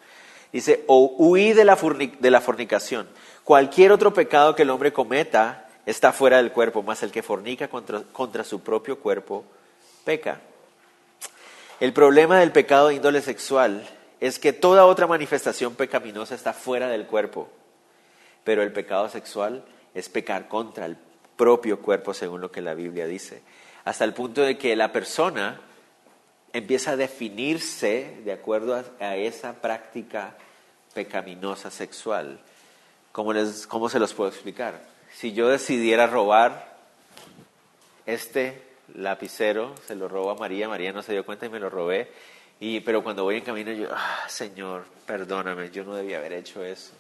Dice, o huí de la fornicación. Cualquier otro pecado que el hombre cometa está fuera del cuerpo, más el que fornica contra, contra su propio cuerpo peca. El problema del pecado de índole sexual es que toda otra manifestación pecaminosa está fuera del cuerpo, pero el pecado sexual es pecar contra el propio cuerpo, según lo que la Biblia dice, hasta el punto de que la persona empieza a definirse de acuerdo a, esa práctica pecaminosa sexual. ¿Cómo, les, ¿Cómo se los puedo explicar? Si yo decidiera robar este lapicero, se lo robo a María, María no se dio cuenta y me lo robé, y, pero cuando voy en camino yo, ah, Señor, perdóname, yo no debía haber hecho eso.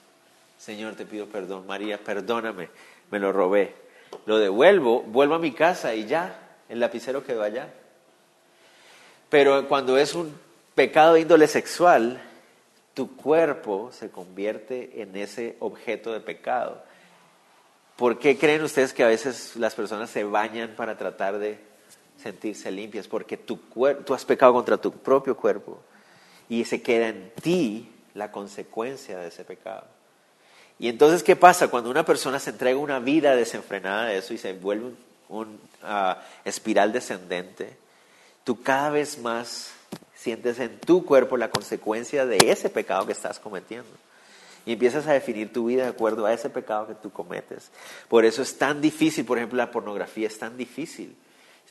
Señor, te pido perdón, María, perdóname, me lo robé. Lo devuelvo, vuelvo a mi casa y ya, el lapicero quedó allá. Pero cuando es un pecado de índole sexual, tu cuerpo se convierte en ese objeto de pecado. ¿Por qué creen ustedes que a veces las personas se bañan para tratar de sentirse limpias? Porque tú, tú has pecado contra tu propio cuerpo y se queda en ti la consecuencia de ese pecado. Y entonces, ¿qué pasa? Cuando una persona se entrega una vida desenfrenada de eso y se vuelve un, ah, espiral descendente, tú cada vez más sientes en tu cuerpo la consecuencia de ese pecado que estás cometiendo y empiezas a definir tu vida de acuerdo a ese pecado que tú cometes. Por eso es tan difícil, por ejemplo, la pornografía es tan difícil.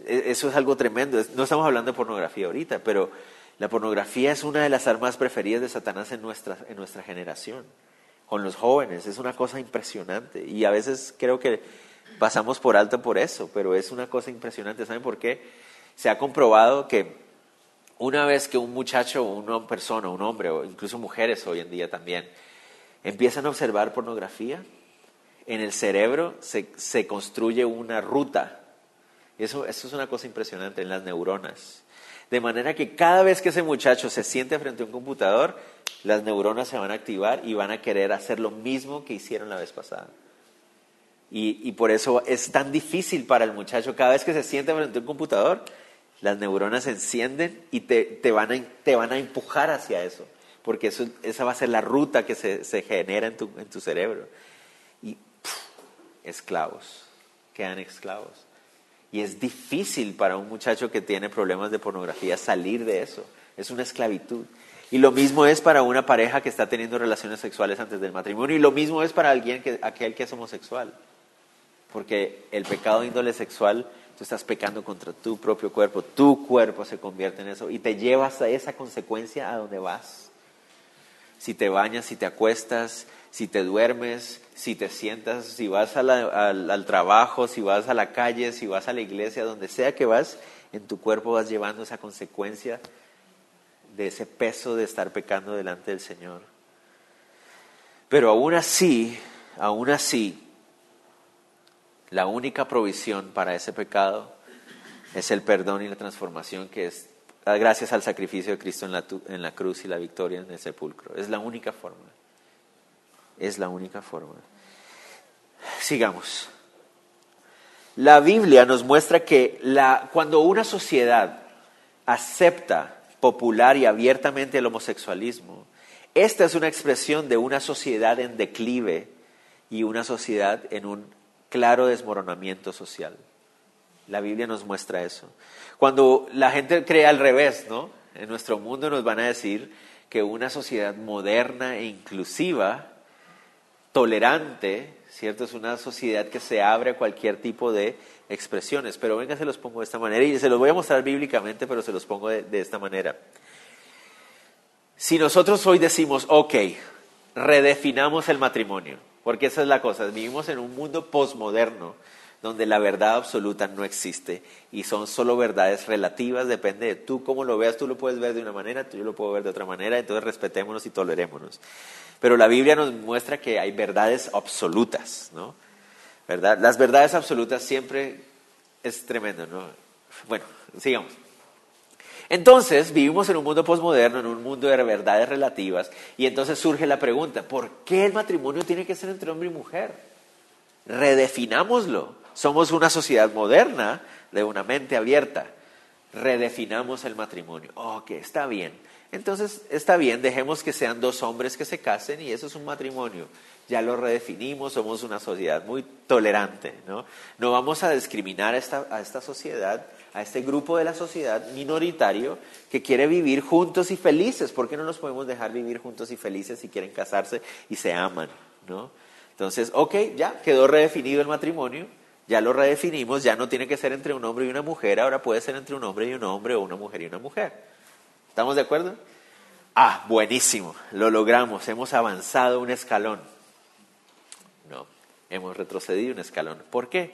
E, eso es algo tremendo. No estamos hablando de pornografía ahorita, pero la pornografía es una de las armas preferidas de Satanás en nuestra, en nuestra generación, con los jóvenes. Es una cosa impresionante y a veces creo que pasamos por alto por eso, pero es una cosa impresionante. ¿Saben por qué? Se ha comprobado que una vez que un muchacho, una persona, un hombre, o incluso mujeres hoy en día también, empiezan a observar pornografía, en el cerebro se, construye una ruta. Eso, eso es una cosa impresionante en las neuronas. De manera que cada vez que ese muchacho se siente frente a un computador, las neuronas se van a activar y van a querer hacer lo mismo que hicieron la vez pasada. Y, por eso es tan difícil para el muchacho, cada vez que se siente frente a un computador, las neuronas se encienden y te, van, a, te van a empujar hacia eso porque eso, esa va a ser la ruta que se, se genera en tu, en tu, cerebro. Y esclavos, quedan esclavos. Y es difícil para un muchacho que tiene problemas de pornografía salir de eso. Es una esclavitud. Y lo mismo es para una pareja que está teniendo relaciones sexuales antes del matrimonio. Y lo mismo es para alguien que, aquel que es homosexual. Porque el pecado de índole sexual, tú estás pecando contra tu propio cuerpo. Tu cuerpo se convierte en eso. Y te llevas a esa consecuencia a donde vas si te bañas, si te acuestas, si te duermes, si te sientas, si vas al, trabajo, si vas a la calle, si vas a la iglesia, donde sea que vas, en tu cuerpo vas llevando esa consecuencia de ese peso de estar pecando delante del Señor. Pero aún así, aún así, la única provisión para ese pecado es el perdón y la transformación que es gracias al sacrificio de Cristo en la, en la cruz y la victoria en el sepulcro. Es la única forma. Es la única forma. Sigamos. La Biblia nos muestra que la, cuando una sociedad acepta popular y abiertamente el homosexualismo, esta es una expresión de una sociedad en declive y una sociedad en un claro desmoronamiento social. La Biblia nos muestra eso. Cuando la gente cree al revés, ¿no? En nuestro mundo nos van a decir que una sociedad moderna e inclusiva, tolerante, ¿cierto? Es una sociedad que se abre a cualquier tipo de expresiones. Pero venga, se los pongo de esta manera y se los voy a mostrar bíblicamente, pero se los pongo de, de esta manera. Si nosotros hoy decimos, ok, redefinamos el matrimonio, porque esa es la cosa, vivimos en un mundo posmoderno donde la verdad absoluta no existe y son solo verdades relativas, depende de tú cómo lo veas, tú lo puedes ver de una manera, yo lo puedo ver de otra manera, entonces respetémonos y tolerémonos. Pero la Biblia nos muestra que hay verdades absolutas, ¿no? ¿Verdad? Las verdades absolutas siempre es tremendo, ¿no? Bueno, sigamos. Entonces, vivimos en un mundo posmoderno, en un mundo de verdades relativas, y entonces surge la pregunta, ¿por qué el matrimonio tiene que ser entre hombre y mujer? Redefinámoslo. Somos una sociedad moderna de una mente abierta. Redefinamos el matrimonio. Ok, está bien. Entonces, está bien, dejemos que sean dos hombres que se casen y eso es un matrimonio. Ya lo redefinimos, somos una sociedad muy tolerante, ¿no? No vamos a discriminar a esta, a esta sociedad, a este grupo de la sociedad minoritario que quiere vivir juntos y felices. ¿Por qué no nos podemos dejar vivir juntos y felices si quieren casarse y se aman, ¿no? Entonces, ok, ya quedó redefinido el matrimonio, ya lo redefinimos, ya no tiene que ser entre un hombre y una mujer, ahora puede ser entre un hombre y un hombre o una mujer y una mujer. ¿Estamos de acuerdo? Ah, buenísimo, lo logramos, hemos avanzado un escalón. No, hemos retrocedido un escalón. ¿Por qué?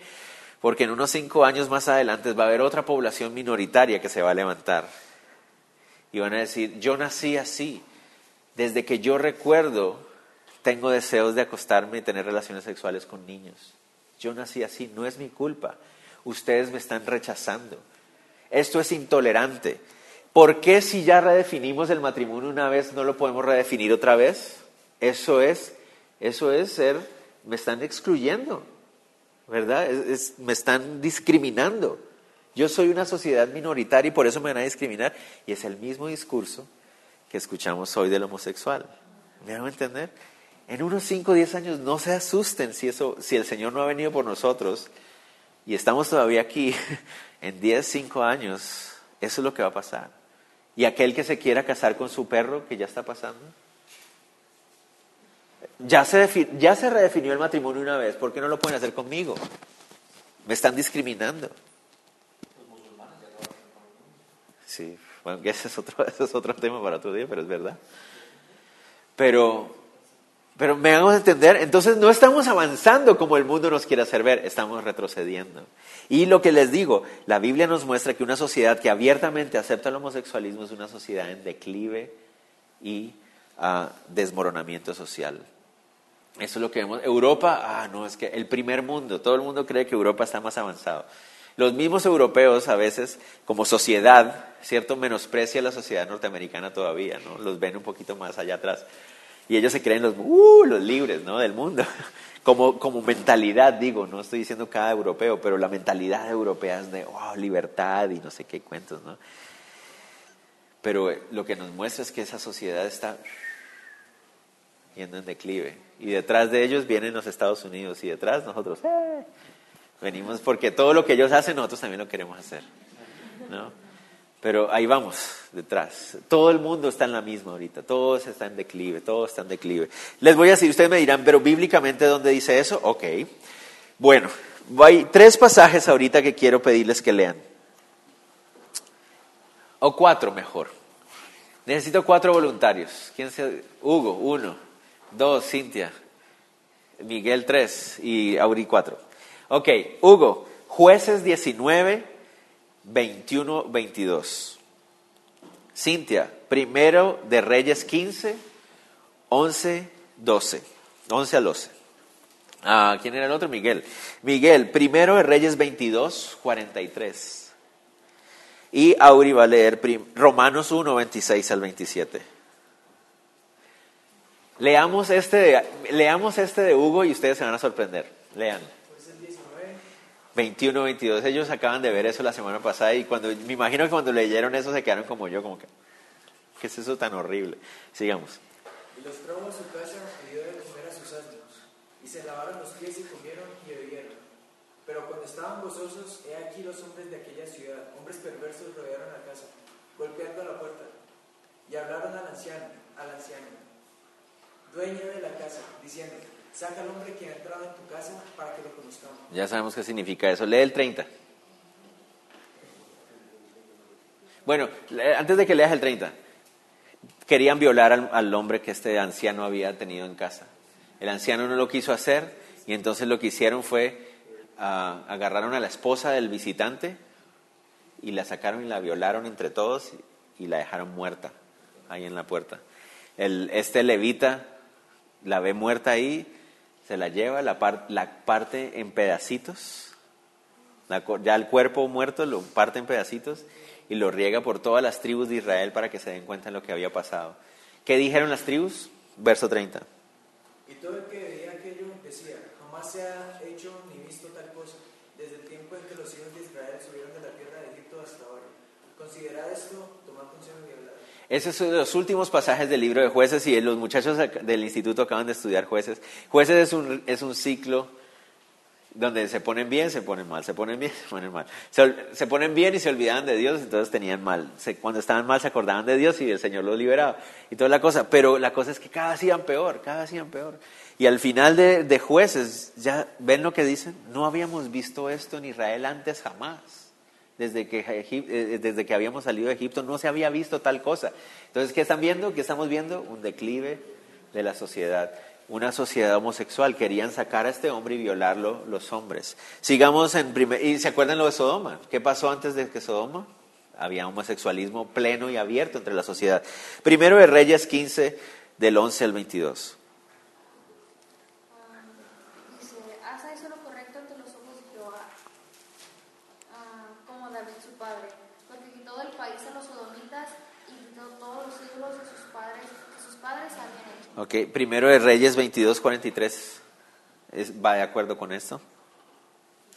Porque en unos cinco años más adelante va a haber otra población minoritaria que se va a levantar. Y van a decir, yo nací así. Desde que yo recuerdo, tengo deseos de acostarme y tener relaciones sexuales con niños. Yo nací así, no es mi culpa. Ustedes me están rechazando. Esto es intolerante. ¿Por qué si ya redefinimos el matrimonio una vez no lo podemos redefinir otra vez? Eso es, eso es ser, me están excluyendo, ¿verdad? me están discriminando. Yo soy una sociedad minoritaria y por eso me van a discriminar. Y es el mismo discurso que escuchamos hoy del homosexual. ¿Me van a entender? En unos 5 o 10 años no se asusten si, eso, si el Señor no ha venido por nosotros y estamos todavía aquí, en 10, 5 años, eso es lo que va a pasar. Y aquel que se quiera casar con su perro, que ya está pasando. Ya se, ya se redefinió el matrimonio una vez, ¿por qué no lo pueden hacer conmigo? Me están discriminando. Sí, bueno, ese es otro, ese es otro tema para otro día, pero es verdad. Pero pero me hago entender, entonces no estamos avanzando como el mundo nos quiere hacer ver, estamos retrocediendo. Y lo que les digo, la Biblia nos muestra que una sociedad que abiertamente acepta el homosexualismo es una sociedad en declive y uh, desmoronamiento social. Eso es lo que vemos. Europa, ah, no, es que el primer mundo, todo el mundo cree que Europa está más avanzado. Los mismos europeos a veces, como sociedad, ¿cierto? Menosprecia a la sociedad norteamericana todavía, ¿no? Los ven un poquito más allá atrás. Y ellos se creen los, uh, los libres ¿no? del mundo. Como, como mentalidad, digo, no estoy diciendo cada europeo, pero la mentalidad europea es de oh, libertad y no sé qué cuentos, ¿no? Pero eh, lo que nos muestra es que esa sociedad está yendo en declive. Y detrás de ellos vienen los Estados Unidos y detrás nosotros eh, venimos porque todo lo que ellos hacen nosotros también lo queremos hacer. ¿no? Pero ahí vamos, detrás. Todo el mundo está en la misma ahorita, todos están en declive, todos están en declive. Les voy a decir, ustedes me dirán, pero bíblicamente ¿dónde dice eso? Ok. Bueno, hay tres pasajes ahorita que quiero pedirles que lean. O cuatro mejor. Necesito cuatro voluntarios. ¿Quién se... Hugo, uno. Dos, Cintia. Miguel, tres. Y Auri, cuatro. Ok, Hugo, jueces 19 21, 22. Cintia, primero de Reyes 15, 11, 12. 11 al 12. Ah, ¿Quién era el otro? Miguel. Miguel, primero de Reyes 22, 43. Y Auri va a leer Romanos 1, 26 al 27. Leamos este, de, leamos este de Hugo y ustedes se van a sorprender. Lean. 21, 22. Ellos acaban de ver eso la semana pasada y cuando me imagino que cuando leyeron eso se quedaron como yo, como que, ¿qué es eso tan horrible? Sigamos. Y los trajo a su casa y dio de comer a sus asnos. Y se lavaron los pies y comieron y bebieron. Pero cuando estaban gozosos, he aquí los hombres de aquella ciudad, hombres perversos, rodearon la casa, golpeando la puerta. Y hablaron al anciano, al anciano, dueño de la casa, diciendo, saca al hombre que ha entrado en tu casa para que lo conozcamos. Ya sabemos qué significa eso. Lee el 30. Bueno, antes de que leas el 30, querían violar al, al hombre que este anciano había tenido en casa. El anciano no lo quiso hacer y entonces lo que hicieron fue ah, agarraron a la esposa del visitante y la sacaron y la violaron entre todos y la dejaron muerta ahí en la puerta. Este levita la ve muerta ahí, se la lleva, la, par- la parte en pedacitos, la ya el cuerpo muerto lo parte en pedacitos y lo riega por todas las tribus de Israel para que se den cuenta de lo que había pasado. ¿Qué dijeron las tribus? Verso 30. Y todo el que veía aquello decía, jamás se ha hecho ni visto tal cosa, desde el tiempo en que los hijos de Israel subieron de la tierra de Egipto hasta ahora. Considerad esto, tomad consejo y hablad. Esos son los últimos pasajes del libro de jueces y los muchachos ac- del instituto acaban de estudiar jueces. Jueces es un, es un ciclo donde se ponen bien, se ponen mal, se ponen bien, se ponen mal. Se, ponen bien y se olvidaban de Dios, entonces tenían mal. Se- cuando estaban mal se acordaban de Dios y el Señor los liberaba y toda la cosa. Pero la cosa es que cada vez iban peor, cada vez iban peor. Y al final de, de jueces, ya ven lo que dicen, no habíamos visto esto en Israel antes jamás. Desde que, Egip- eh, desde que habíamos salido de Egipto no se había visto tal cosa. Entonces, ¿qué están viendo? ¿Qué estamos viendo? Un declive de la sociedad. Una sociedad homosexual. Querían sacar a este hombre y violarlo los hombres. Sigamos en primer... ¿Y se acuerdan lo de Sodoma? ¿Qué pasó antes de que Sodoma? Había homosexualismo pleno y abierto entre la sociedad. Primero de Reyes 15, del 11 al 22. Dice, Asa hizo lo correcto ante los ojos de Jehová, ah, como David su padre, porque quitó del país a los sodomitas y quitó todos los ídolos de sus padres, que sus padres habían hecho. Ok, primero de Reyes 22, 43. Es- ¿Va de acuerdo con esto?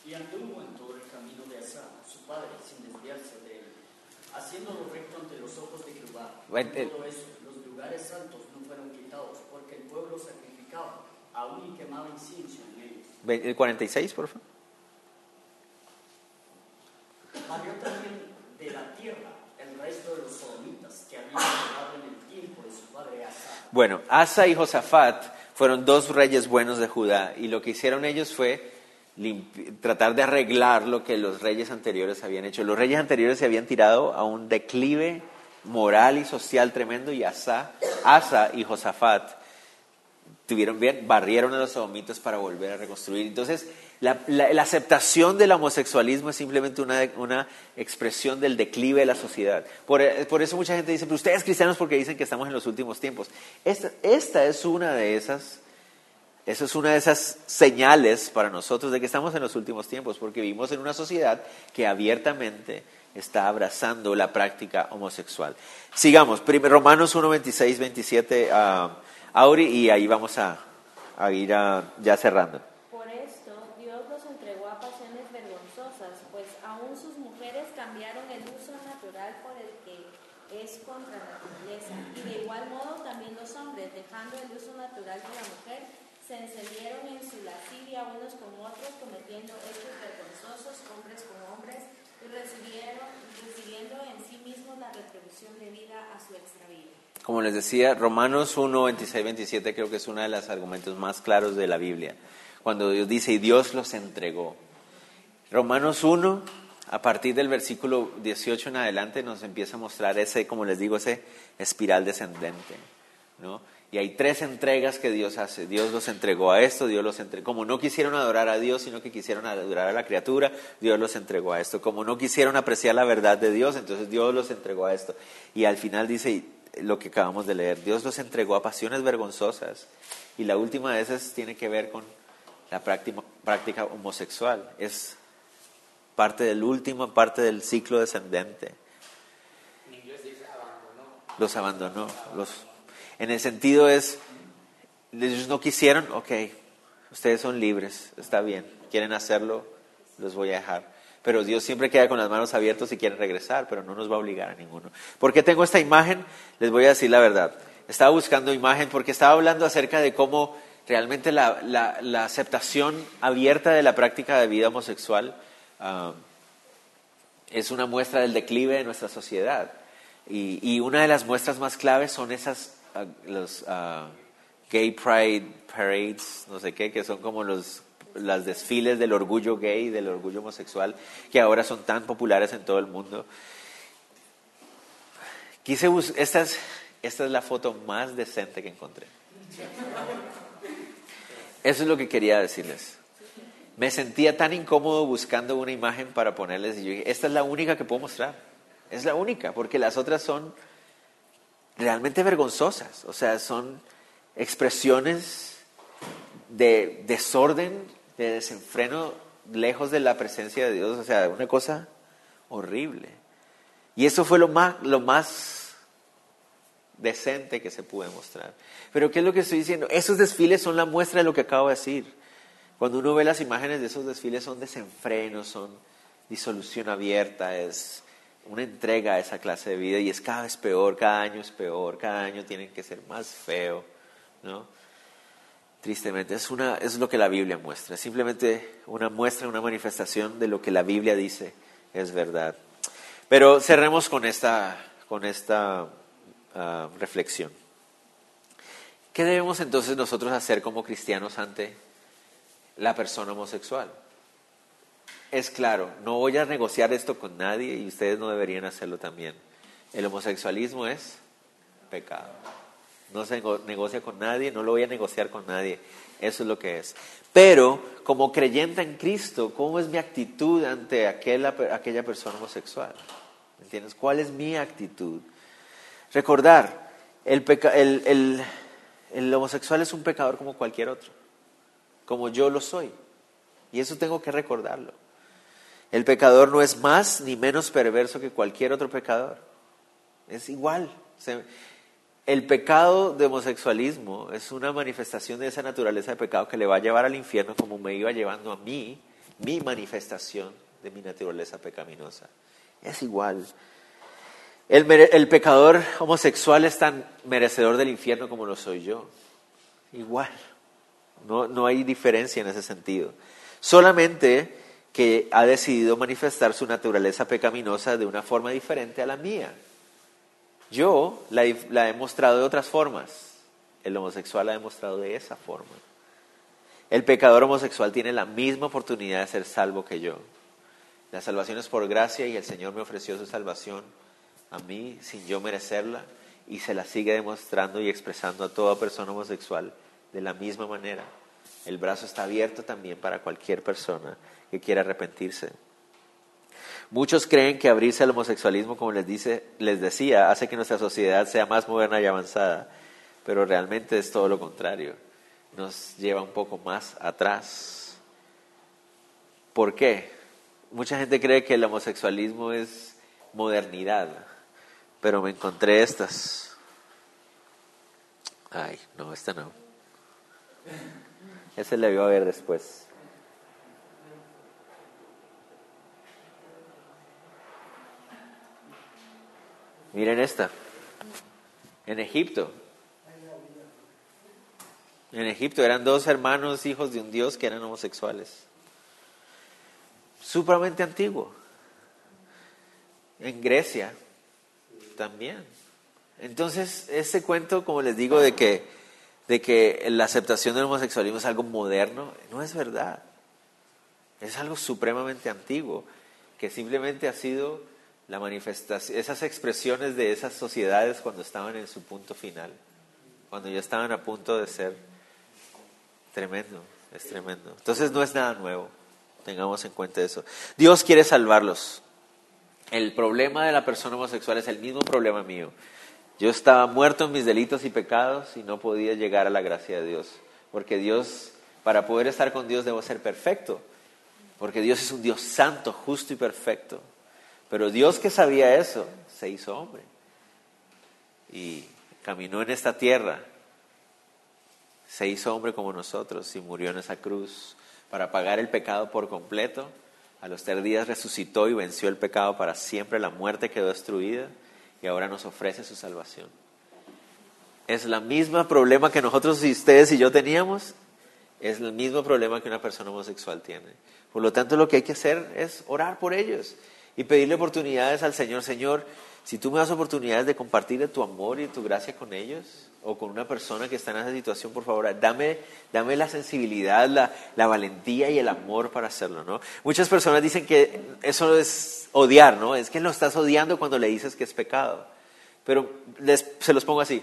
Y anduvo en todo el camino de Asa, su padre, sin desviarse de él, haciendo lo recto ante los ojos de Jehová. Bueno, En el- todo eso, los lugares santos no fueron quitados, porque el pueblo sacrificaba, aún y quemaba incienso en ellos. El 46, por favor. Barrió también de la tierra el resto de los sodomitas que habían quedado en el tiempo de su padre Asa. Bueno, Asa y Josafat fueron dos reyes buenos de Judá y lo que hicieron ellos fue tratar de arreglar lo que los reyes anteriores habían hecho. Los reyes anteriores se habían tirado a un declive moral y social tremendo y Asa, Asa y Josafat tuvieron bien, barrieron a los sodomitas para volver a reconstruir. Entonces, la, aceptación del homosexualismo es simplemente una, una expresión del declive de la sociedad. Por, por eso mucha gente dice, pero ustedes cristianos porque dicen que estamos en los últimos tiempos. Esta, esta es una de esas, eso es una de esas señales para nosotros de que estamos en los últimos tiempos, porque vivimos en una sociedad que abiertamente está abrazando la práctica homosexual. Sigamos, Romanos 1, 26, 27, ah, Auri, y ahí vamos a, a ir a- ya cerrando. Por esto Dios los entregó a pasiones vergonzosas, pues aún sus mujeres cambiaron el uso natural por el que es contra la naturaleza. Y de igual modo también los hombres, dejando el uso natural de la mujer, se encendieron en su lascivia unos con otros, cometiendo hechos vergonzosos, hombres con. Como les decía, Romanos 1, 26, 27 creo que es uno de los argumentos más claros de la Biblia. Cuando Dios dice, y Dios los entregó. Romanos 1, a partir del versículo 18 en adelante, nos empieza a mostrar ese, como les digo, ese espiral descendente. ¿no? Y hay tres entregas que Dios hace. Dios los entregó a esto, Dios los entregó. Como no quisieron adorar a Dios, sino que quisieron adorar a la criatura, Dios los entregó a esto. Como no quisieron apreciar la verdad de Dios, entonces Dios los entregó a esto. Y al final dice lo que acabamos de leer, Dios los entregó a pasiones vergonzosas. Y la última de esas tiene que ver con la práctica, práctica homosexual. Es parte del último, parte del ciclo descendente. En inglés dice abandonó. Los abandonó. Los, en el sentido es, ellos no quisieron, ok, ustedes son libres, está bien, quieren hacerlo, los voy a dejar. Pero Dios siempre queda con las manos abiertas si quieren regresar, pero no nos va a obligar a ninguno. ¿Por qué tengo esta imagen? Les voy a decir la verdad. Estaba buscando imagen porque estaba hablando acerca de cómo realmente la, la- aceptación abierta de la práctica de vida homosexual ah, es una muestra del declive de nuestra sociedad. Y, y una de las muestras más claves son esas, los gay pride parades, no sé qué, que son como los las desfiles del orgullo gay, del orgullo homosexual, que ahora son tan populares en todo el mundo. Quise esta es, esta es la foto más decente que encontré. Eso es lo que quería decirles. Me sentía tan incómodo buscando una imagen para ponerles y yo dije, esta es la única que puedo mostrar. Es la única, porque las otras son realmente vergonzosas. O sea, son expresiones de desorden, de desenfreno, lejos de la presencia de Dios. O sea, una cosa horrible. Y eso fue lo más, lo más decente que se pudo mostrar. Pero ¿qué es lo que estoy diciendo? Esos desfiles son la muestra de lo que acabo de decir. Cuando uno ve las imágenes de esos desfiles son desenfrenos, son disolución abierta, es una entrega a esa clase de vida y es cada vez peor, cada año es peor, cada año tienen que ser más feo, ¿no? Tristemente, es, una, es lo que la Biblia muestra, es simplemente una muestra, una manifestación de lo que la Biblia dice es verdad. Pero cerremos con esta, con esta ah, reflexión. ¿Qué debemos entonces nosotros hacer como cristianos ante la persona homosexual? Es claro, no voy a negociar esto con nadie y ustedes no deberían hacerlo también. El homosexualismo es pecado. No se nego- negocia con nadie, no lo voy a negociar con nadie. Eso es lo que es. Pero como creyente en Cristo, ¿cómo es mi actitud ante aquella, persona homosexual? ¿Me ¿Entiendes? ¿Cuál es mi actitud? Recordar, el- el homosexual es un pecador como cualquier otro, como yo lo soy. Y eso tengo que recordarlo. El pecador no es más ni menos perverso que cualquier otro pecador. Es igual. El pecado de homosexualismo es una manifestación de esa naturaleza de pecado que le va a llevar al infierno como me iba llevando a mí, mi manifestación de mi naturaleza pecaminosa. Es igual. El pecador homosexual es tan merecedor del infierno como lo soy yo. Igual. No, no hay diferencia en ese sentido. Solamente que ha decidido manifestar su naturaleza pecaminosa de una forma diferente a la mía. Yo la, he- mostrado de otras formas. El homosexual la ha demostrado de esa forma. El pecador homosexual tiene la misma oportunidad de ser salvo que yo. La salvación es por gracia y el Señor me ofreció su salvación a mí sin yo merecerla y se la sigue demostrando y expresando a toda persona homosexual de la misma manera. El brazo está abierto también para cualquier persona que quiera arrepentirse. Muchos creen que abrirse al homosexualismo, como les, dice, les decía, hace que nuestra sociedad sea más moderna y avanzada, pero realmente es todo lo contrario. Nos lleva un poco más atrás. ¿Por qué? Mucha gente cree que el homosexualismo es modernidad, pero me encontré estas. Ay, no, esta no. Ese le iba a ver después. Miren esta. En Egipto. En Egipto eran dos hermanos hijos de un dios que eran homosexuales. Supramente antiguo. En Grecia también. Entonces, ese cuento, como les digo, de que, de que la aceptación del homosexualismo es algo moderno, no es verdad. Es algo supremamente antiguo, que simplemente ha sido la manifestación, esas expresiones de esas sociedades cuando estaban en su punto final, cuando ya estaban a punto de ser tremendo, es tremendo. Entonces no es nada nuevo, tengamos en cuenta eso. Dios quiere salvarlos. El problema de la persona homosexual es el mismo problema mío. Yo estaba muerto en mis delitos y pecados y no podía llegar a la gracia de Dios, porque Dios, para poder estar con Dios debo ser perfecto, porque Dios es un Dios santo, justo y perfecto. Pero Dios que sabía eso, se hizo hombre. Y caminó en esta tierra, se hizo hombre como nosotros y murió en esa cruz para pagar el pecado por completo. A los tres días resucitó y venció el pecado para siempre, la muerte quedó destruida y ahora nos ofrece su salvación. Es la misma problema que nosotros y ustedes y yo teníamos, es el mismo problema que una persona homosexual tiene. Por lo tanto, lo que hay que hacer es orar por ellos y pedirle oportunidades al Señor. Señor, si tú me das oportunidades de compartir tu amor y tu gracia con ellos o con una persona que está en esa situación, por favor, dame, dame la sensibilidad, la, la valentía y el amor para hacerlo, ¿no? Muchas personas dicen que eso es odiar, ¿no? Es que lo estás odiando cuando le dices que es pecado. Pero les, se los pongo así.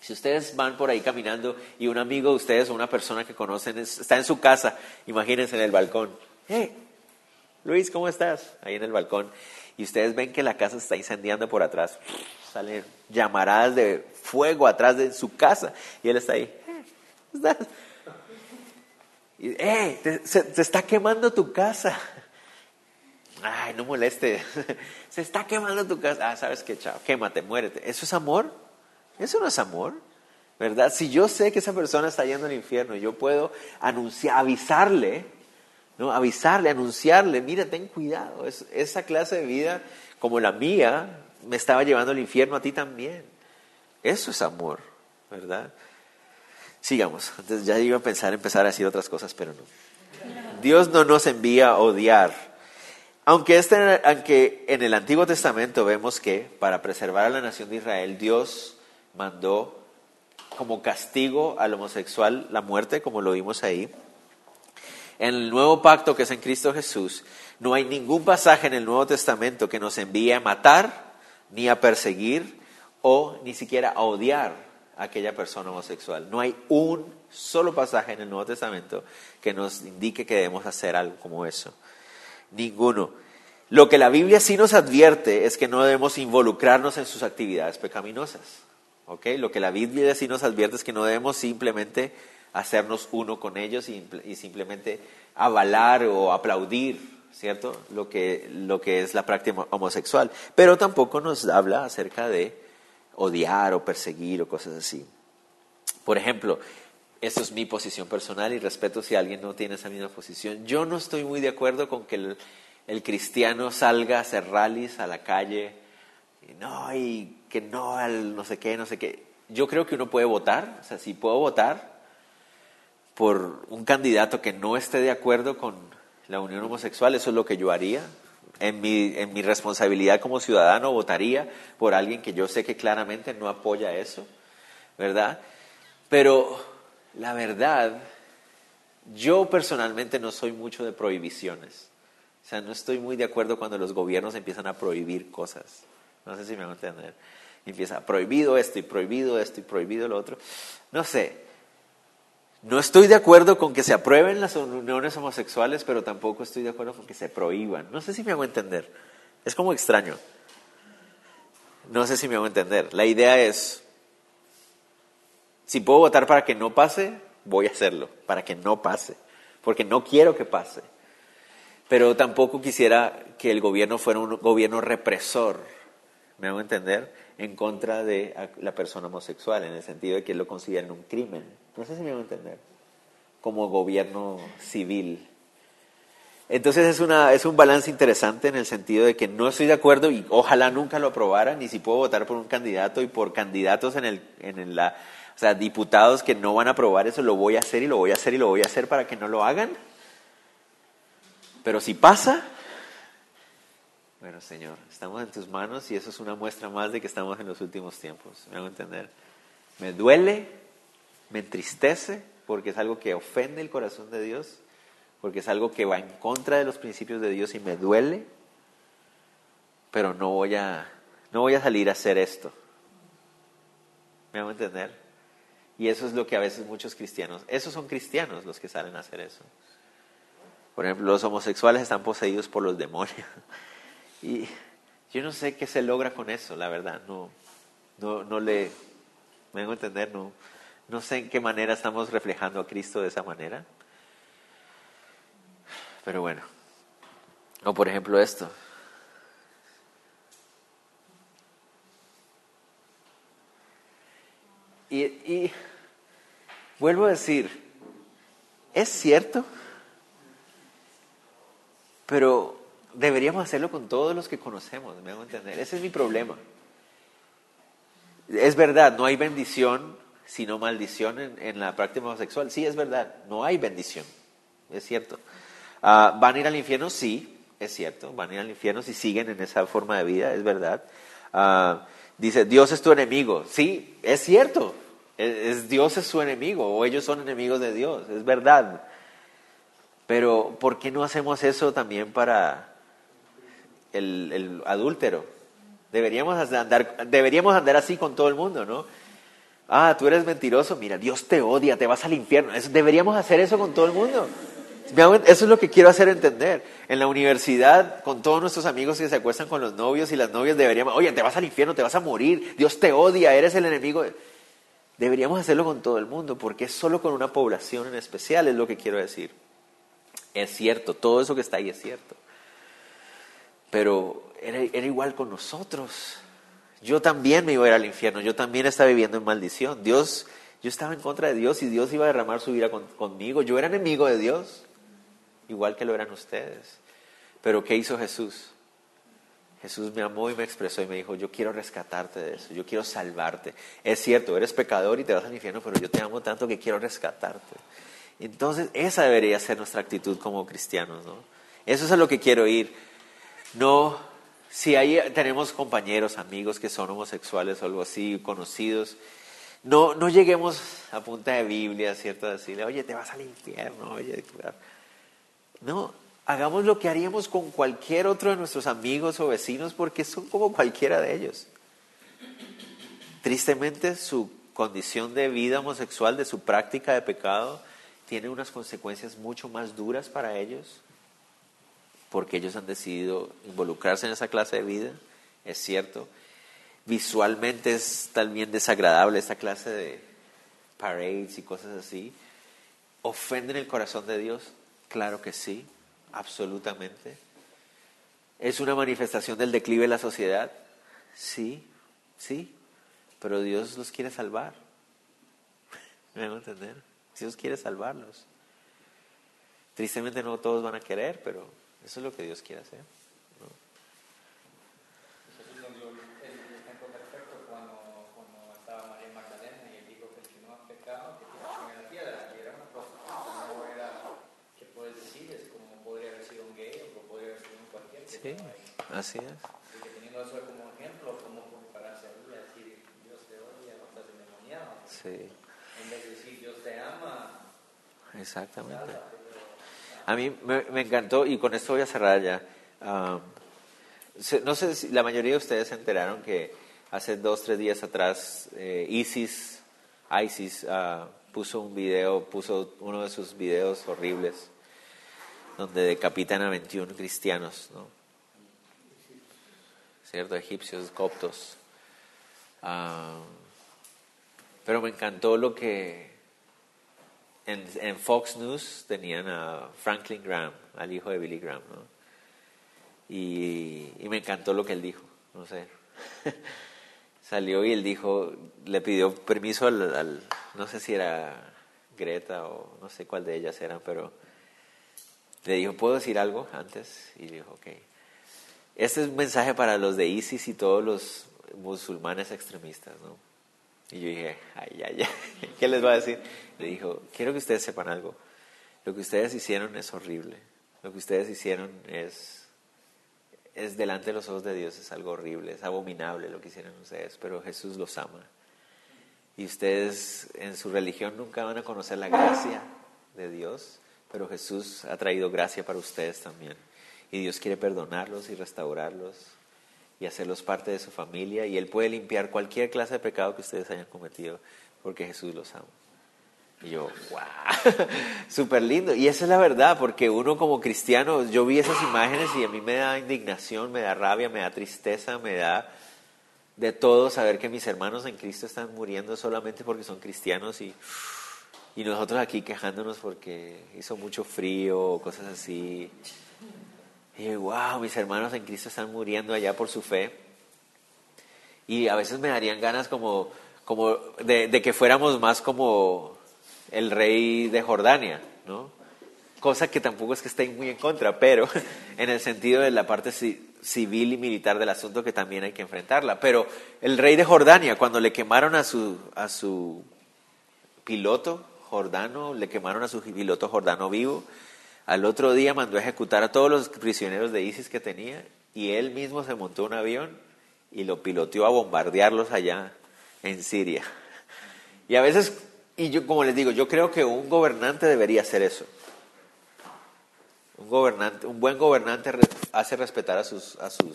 Si ustedes van por ahí caminando y un amigo de ustedes o una persona que conocen es- está en su casa, imagínense en el balcón. Hey, Luis, ¿cómo estás? Ahí en el balcón. Y ustedes ven que la casa está incendiando por atrás. Salen llamaradas de fuego atrás de su casa. Y él está ahí. "Eh, ¿cómo estás? Y, "Eh, te- se, está quemando tu casa. Ay, no moleste. Se está quemando tu casa. Ah, sabes qué, chao. Quémate, muérete. ¿Eso es amor? Eso no es amor. ¿Verdad? Si yo sé que esa persona está yendo al infierno, yo puedo anunciar, avisarle, ¿no? Avisarle, anunciarle, mira, ten cuidado. Es- esa clase de vida, como la mía, me estaba llevando al infierno a ti también. Eso es amor, ¿verdad? Sigamos. Ya iba a pensar empezar a decir otras cosas, pero no. Dios no nos envía a odiar. Aunque, este, aunque en el Antiguo Testamento vemos que para preservar a la nación de Israel, Dios mandó como castigo al homosexual la muerte, como lo vimos ahí. En el nuevo pacto que es en Cristo Jesús, no hay ningún pasaje en el Nuevo Testamento que nos envíe a matar, ni a perseguir, o ni siquiera a odiar a aquella persona homosexual. No hay un solo pasaje en el Nuevo Testamento que nos indique que debemos hacer algo como eso. Ninguno. Lo que la Biblia sí nos advierte es que no debemos involucrarnos en sus actividades pecaminosas. ¿ok? Lo que la Biblia sí nos advierte es que no debemos simplemente hacernos uno con ellos y, simplemente avalar o aplaudir, ¿cierto? Lo que, lo que es la práctica homosexual. Pero tampoco nos habla acerca de odiar o perseguir o cosas así. Por ejemplo, esto es mi posición personal y respeto si alguien no tiene esa misma posición. Yo no estoy muy de acuerdo con que el, el cristiano salga a hacer rallies a la calle y no, y que no al no sé qué, no sé qué. Yo creo que uno puede votar, o sea, si puedo votar por un candidato que no esté de acuerdo con la unión homosexual, eso es lo que yo haría. En mi, en mi responsabilidad como ciudadano votaría por alguien que yo sé que claramente no apoya eso, ¿verdad? Pero la verdad, yo personalmente no soy mucho de prohibiciones. O sea, no estoy muy de acuerdo cuando los gobiernos empiezan a prohibir cosas. No sé si me van a entender. Empieza prohibido esto y prohibido esto y prohibido lo otro. No sé. No estoy de acuerdo con que se aprueben las uniones homosexuales, pero tampoco estoy de acuerdo con que se prohíban. No sé si me hago entender. Es como extraño. No sé si me hago entender. La idea es, si puedo votar para que no pase, voy a hacerlo, para que no pase, porque no quiero que pase. Pero tampoco quisiera que el gobierno fuera un gobierno represor, me hago entender, en contra de la persona homosexual, en el sentido de que lo consideren un crimen. No sé si me hago entender. Como gobierno civil. Entonces es, una, es un balance interesante en el sentido de que no estoy de acuerdo y ojalá nunca lo aprobaran, ni si puedo votar por un candidato y por candidatos en, el, en la, o sea, diputados que no van a aprobar eso, lo voy a hacer y lo voy a hacer y lo voy a hacer para que no lo hagan. Pero si pasa, bueno, Señor, estamos en tus manos y eso es una muestra más de que estamos en los últimos tiempos. ¿Me hago entender? Me duele, me entristece porque es algo que ofende el corazón de Dios, porque es algo que va en contra de los principios de Dios y me duele, pero no voy a, no voy a salir a hacer esto. ¿Me hago entender? Y eso es lo que a veces muchos cristianos, esos son cristianos los que salen a hacer eso. Por ejemplo, los homosexuales están poseídos por los demonios. Y yo no sé qué se logra con eso, la verdad. No, no, no le, me hago entender, no, no sé en qué manera estamos reflejando a Cristo de esa manera. Pero bueno, o por ejemplo esto. Y, y vuelvo a decir, ¿es cierto Pero deberíamos hacerlo con todos los que conocemos, me hago entender. Ese es mi problema. Es verdad, no hay bendición sino maldición en, la práctica homosexual. Sí, es verdad, no hay bendición, es cierto. Ah, ¿Van a ir al infierno? Sí, es cierto, van a ir al infierno si siguen en esa forma de vida, es verdad. Ah, dice, Dios es tu enemigo. Sí, es cierto, es- Dios es su enemigo o ellos son enemigos de Dios, es verdad. Pero ¿por qué no hacemos eso también para el, el adúltero? Deberíamos andar, deberíamos andar así con todo el mundo, ¿no? Ah, tú eres mentiroso, mira, Dios te odia, te vas al infierno. Deberíamos hacer eso con todo el mundo. Eso es lo que quiero hacer entender. En la universidad, con todos nuestros amigos que se acuestan con los novios y las novias, deberíamos, oye, te vas al infierno, te vas a morir, Dios te odia, eres el enemigo. Deberíamos hacerlo con todo el mundo, porque es solo con una población en especial, es lo que quiero decir. Es cierto, todo eso que está ahí es cierto. Pero era igual con nosotros. Yo también me iba a ir al infierno, yo también estaba viviendo en maldición. Dios, yo estaba en contra de Dios y Dios iba a derramar su ira con- conmigo. Yo era enemigo de Dios, igual que lo eran ustedes. Pero ¿qué hizo Jesús? Jesús me amó y me expresó y me dijo, yo quiero rescatarte de eso, yo quiero salvarte. Es cierto, eres pecador y te vas al infierno, pero yo te amo tanto que quiero rescatarte. Entonces, esa debería ser nuestra actitud como cristianos, ¿no? Eso es a lo que quiero ir. No, si ahí tenemos compañeros, amigos que son homosexuales o algo así, conocidos, no, no lleguemos a punta de Biblia, ¿cierto? Decirle, oye, te vas al infierno, oye. cuidado". No, hagamos lo que haríamos con cualquier otro de nuestros amigos o vecinos porque son como cualquiera de ellos. Tristemente, su condición de vida homosexual, de su práctica de pecado, tiene unas consecuencias mucho más duras para ellos porque ellos han decidido involucrarse en esa clase de vida, es cierto. Visualmente es también desagradable esta clase de parades y cosas así. ¿Ofenden el corazón de Dios? Claro que sí, absolutamente. ¿Es una manifestación del declive de la sociedad? Sí, sí, pero Dios los quiere salvar. ¿Me hago entender? Dios quiere salvarlos. Tristemente no todos van a querer, pero eso es lo que Dios quiere hacer. ¿no? Jesús nos dio el ejemplo perfecto cuando, cuando estaba María Magdalena y él dijo que el que no ha pecado, que tire la primera piedra, y era una prostituta, no era, que puedes decir, es como podría haber sido un gay o podría haber sido un cualquier que Sí, así es. Así que teniendo eso como ejemplo, ¿cómo compararse a él y decir, Dios te odia, no estás endemoniado? Sí, En vez de decir, Dios te ama, exactamente. A mí me, me encantó, y con esto voy a cerrar ya. Se- no sé si la mayoría de ustedes se enteraron que hace dos, tres días atrás eh, ISIS, ISIS ah, puso un video, puso uno de sus videos horribles donde decapitan a 21 cristianos, ¿no? ¿Cierto? Egipcios, coptos. Ah, pero me encantó lo que en, en Fox News tenían a Franklin Graham, al hijo de Billy Graham, ¿no? Y, me encantó lo que él dijo, no sé. Salió y él dijo, le pidió permiso al, al- no sé si era Greta o no sé cuál de ellas eran, pero le dijo, ¿puedo decir algo antes? Y dijo, ok. Este es un mensaje para los de ISIS y todos los musulmanes extremistas, ¿no? Y yo dije, ay, ay, ay, ¿qué les va a decir? Le dijo, quiero que ustedes sepan algo. Lo que ustedes hicieron es horrible. Lo que ustedes hicieron es, es delante de los ojos de Dios, es algo horrible, es abominable lo que hicieron ustedes, pero Jesús los ama. Y ustedes en su religión nunca van a conocer la gracia de Dios, pero Jesús ha traído gracia para ustedes también. Y Dios quiere perdonarlos y restaurarlos y hacerlos parte de su familia. Y Él puede limpiar cualquier clase de pecado que ustedes hayan cometido porque Jesús los ama. Y yo, wow, súper lindo. Y esa es la verdad, porque uno como cristiano, yo vi esas imágenes y a mí me da indignación, me da rabia, me da tristeza, me da de todo saber que mis hermanos en Cristo están muriendo solamente porque son cristianos y, y nosotros aquí quejándonos porque hizo mucho frío cosas así. Y wow, mis hermanos en Cristo están muriendo allá por su fe. Y a veces me darían ganas como, como de, de que fuéramos más como el rey de Jordania, ¿no? cosa que tampoco es que esté muy en contra, pero en el sentido de la parte ci- civil y militar del asunto que también hay que enfrentarla. Pero el rey de Jordania, cuando le quemaron a su, a su piloto jordano, le quemaron a su piloto jordano vivo, al otro día mandó a ejecutar a todos los prisioneros de ISIS que tenía y él mismo se montó un avión y lo piloteó a bombardearlos allá en Siria. Y a veces, y yo como les digo, yo creo que un gobernante debería hacer eso. Un, gobernante, un buen gobernante hace respetar a sus, a sus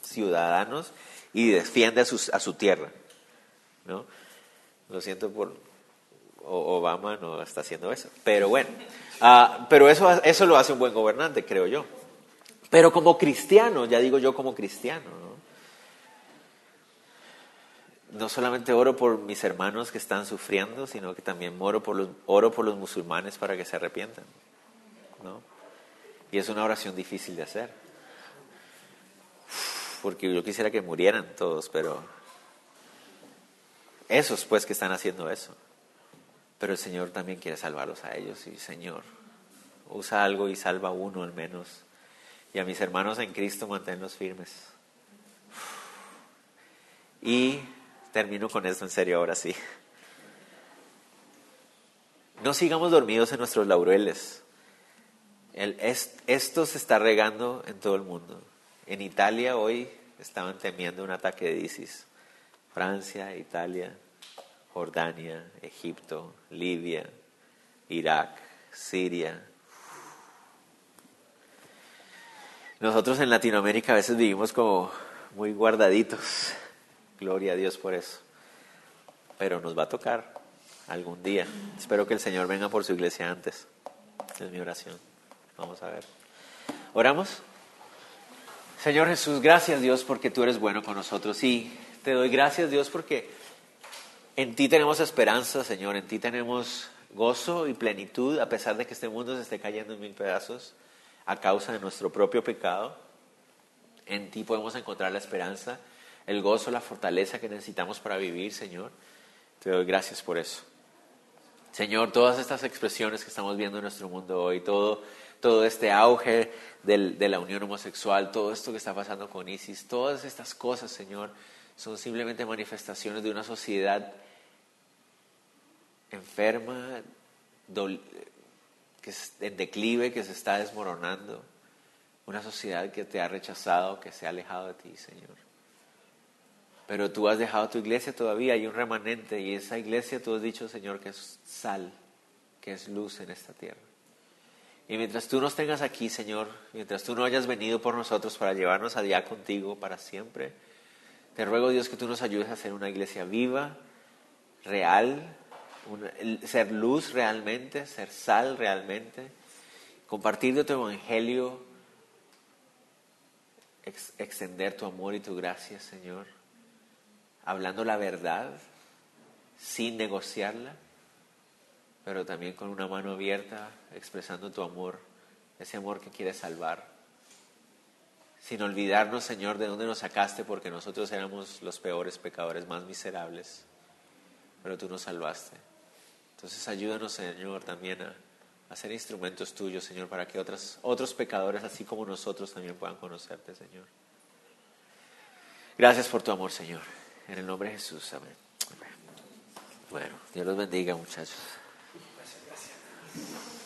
ciudadanos y defiende a, sus, a su tierra. ¿no? Lo siento por Obama no está haciendo eso. Pero bueno, ah, pero eso, eso lo hace un buen gobernante, creo yo. Pero como cristiano, ya digo yo como cristiano, ¿no? no solamente oro por mis hermanos que están sufriendo, sino que también oro por los, oro por los musulmanes para que se arrepientan. ¿no? Y es una oración difícil de hacer. Porque yo quisiera que murieran todos, pero esos pues que están haciendo eso. Pero el Señor también quiere salvarlos a ellos y Señor, usa algo y salva uno al menos. Y a mis hermanos en Cristo manténlos firmes. Y termino con esto en serio ahora sí. No sigamos dormidos en nuestros laureles. El- es- esto se está regando en todo el mundo. En Italia hoy estaban temiendo un ataque de ISIS. Francia, Italia, Jordania, Egipto, Libia, Irak, Siria. Nosotros en Latinoamérica a veces vivimos como muy guardaditos. Gloria a Dios por eso. Pero nos va a tocar algún día. Espero que el Señor venga por su iglesia antes. Es mi oración. Vamos a ver. ¿Oramos? Señor Jesús, gracias Dios porque tú eres bueno con nosotros. Y te doy gracias Dios porque en ti tenemos esperanza, Señor. En ti tenemos gozo y plenitud a pesar de que este mundo se esté cayendo en mil pedazos a causa de nuestro propio pecado. En ti podemos encontrar la esperanza, el gozo, la fortaleza que necesitamos para vivir, Señor. Te doy gracias por eso. Señor, todas estas expresiones que estamos viendo en nuestro mundo hoy, todo, todo este auge de la unión homosexual, todo esto que está pasando con ISIS, todas estas cosas, Señor, son simplemente manifestaciones de una sociedad enferma, que es en declive, que se está desmoronando. Una sociedad que te ha rechazado, que se ha alejado de ti, Señor. Pero tú has dejado tu iglesia todavía, hay un remanente y esa iglesia tú has dicho, Señor, que es sal, que es luz en esta tierra. Y mientras tú nos tengas aquí, Señor, mientras tú no hayas venido por nosotros para llevarnos allá contigo para siempre, te ruego, Dios, que tú nos ayudes a ser una iglesia viva, real, ser luz realmente, ser sal realmente, compartir de tu evangelio, ex- extender tu amor y tu gracia, Señor, hablando la verdad sin negociarla, pero también con una mano abierta, expresando tu amor, ese amor que quiere salvar. Sin olvidarnos, Señor, de dónde nos sacaste, porque nosotros éramos los peores pecadores, más miserables, pero tú nos salvaste. Entonces ayúdanos, Señor, también a, a ser instrumentos tuyos, Señor, para que otras, otros pecadores, así como nosotros, también puedan conocerte, Señor. Gracias por tu amor, Señor. En el nombre de Jesús, amén. Bueno, Dios los bendiga, muchachos. Gracias, gracias.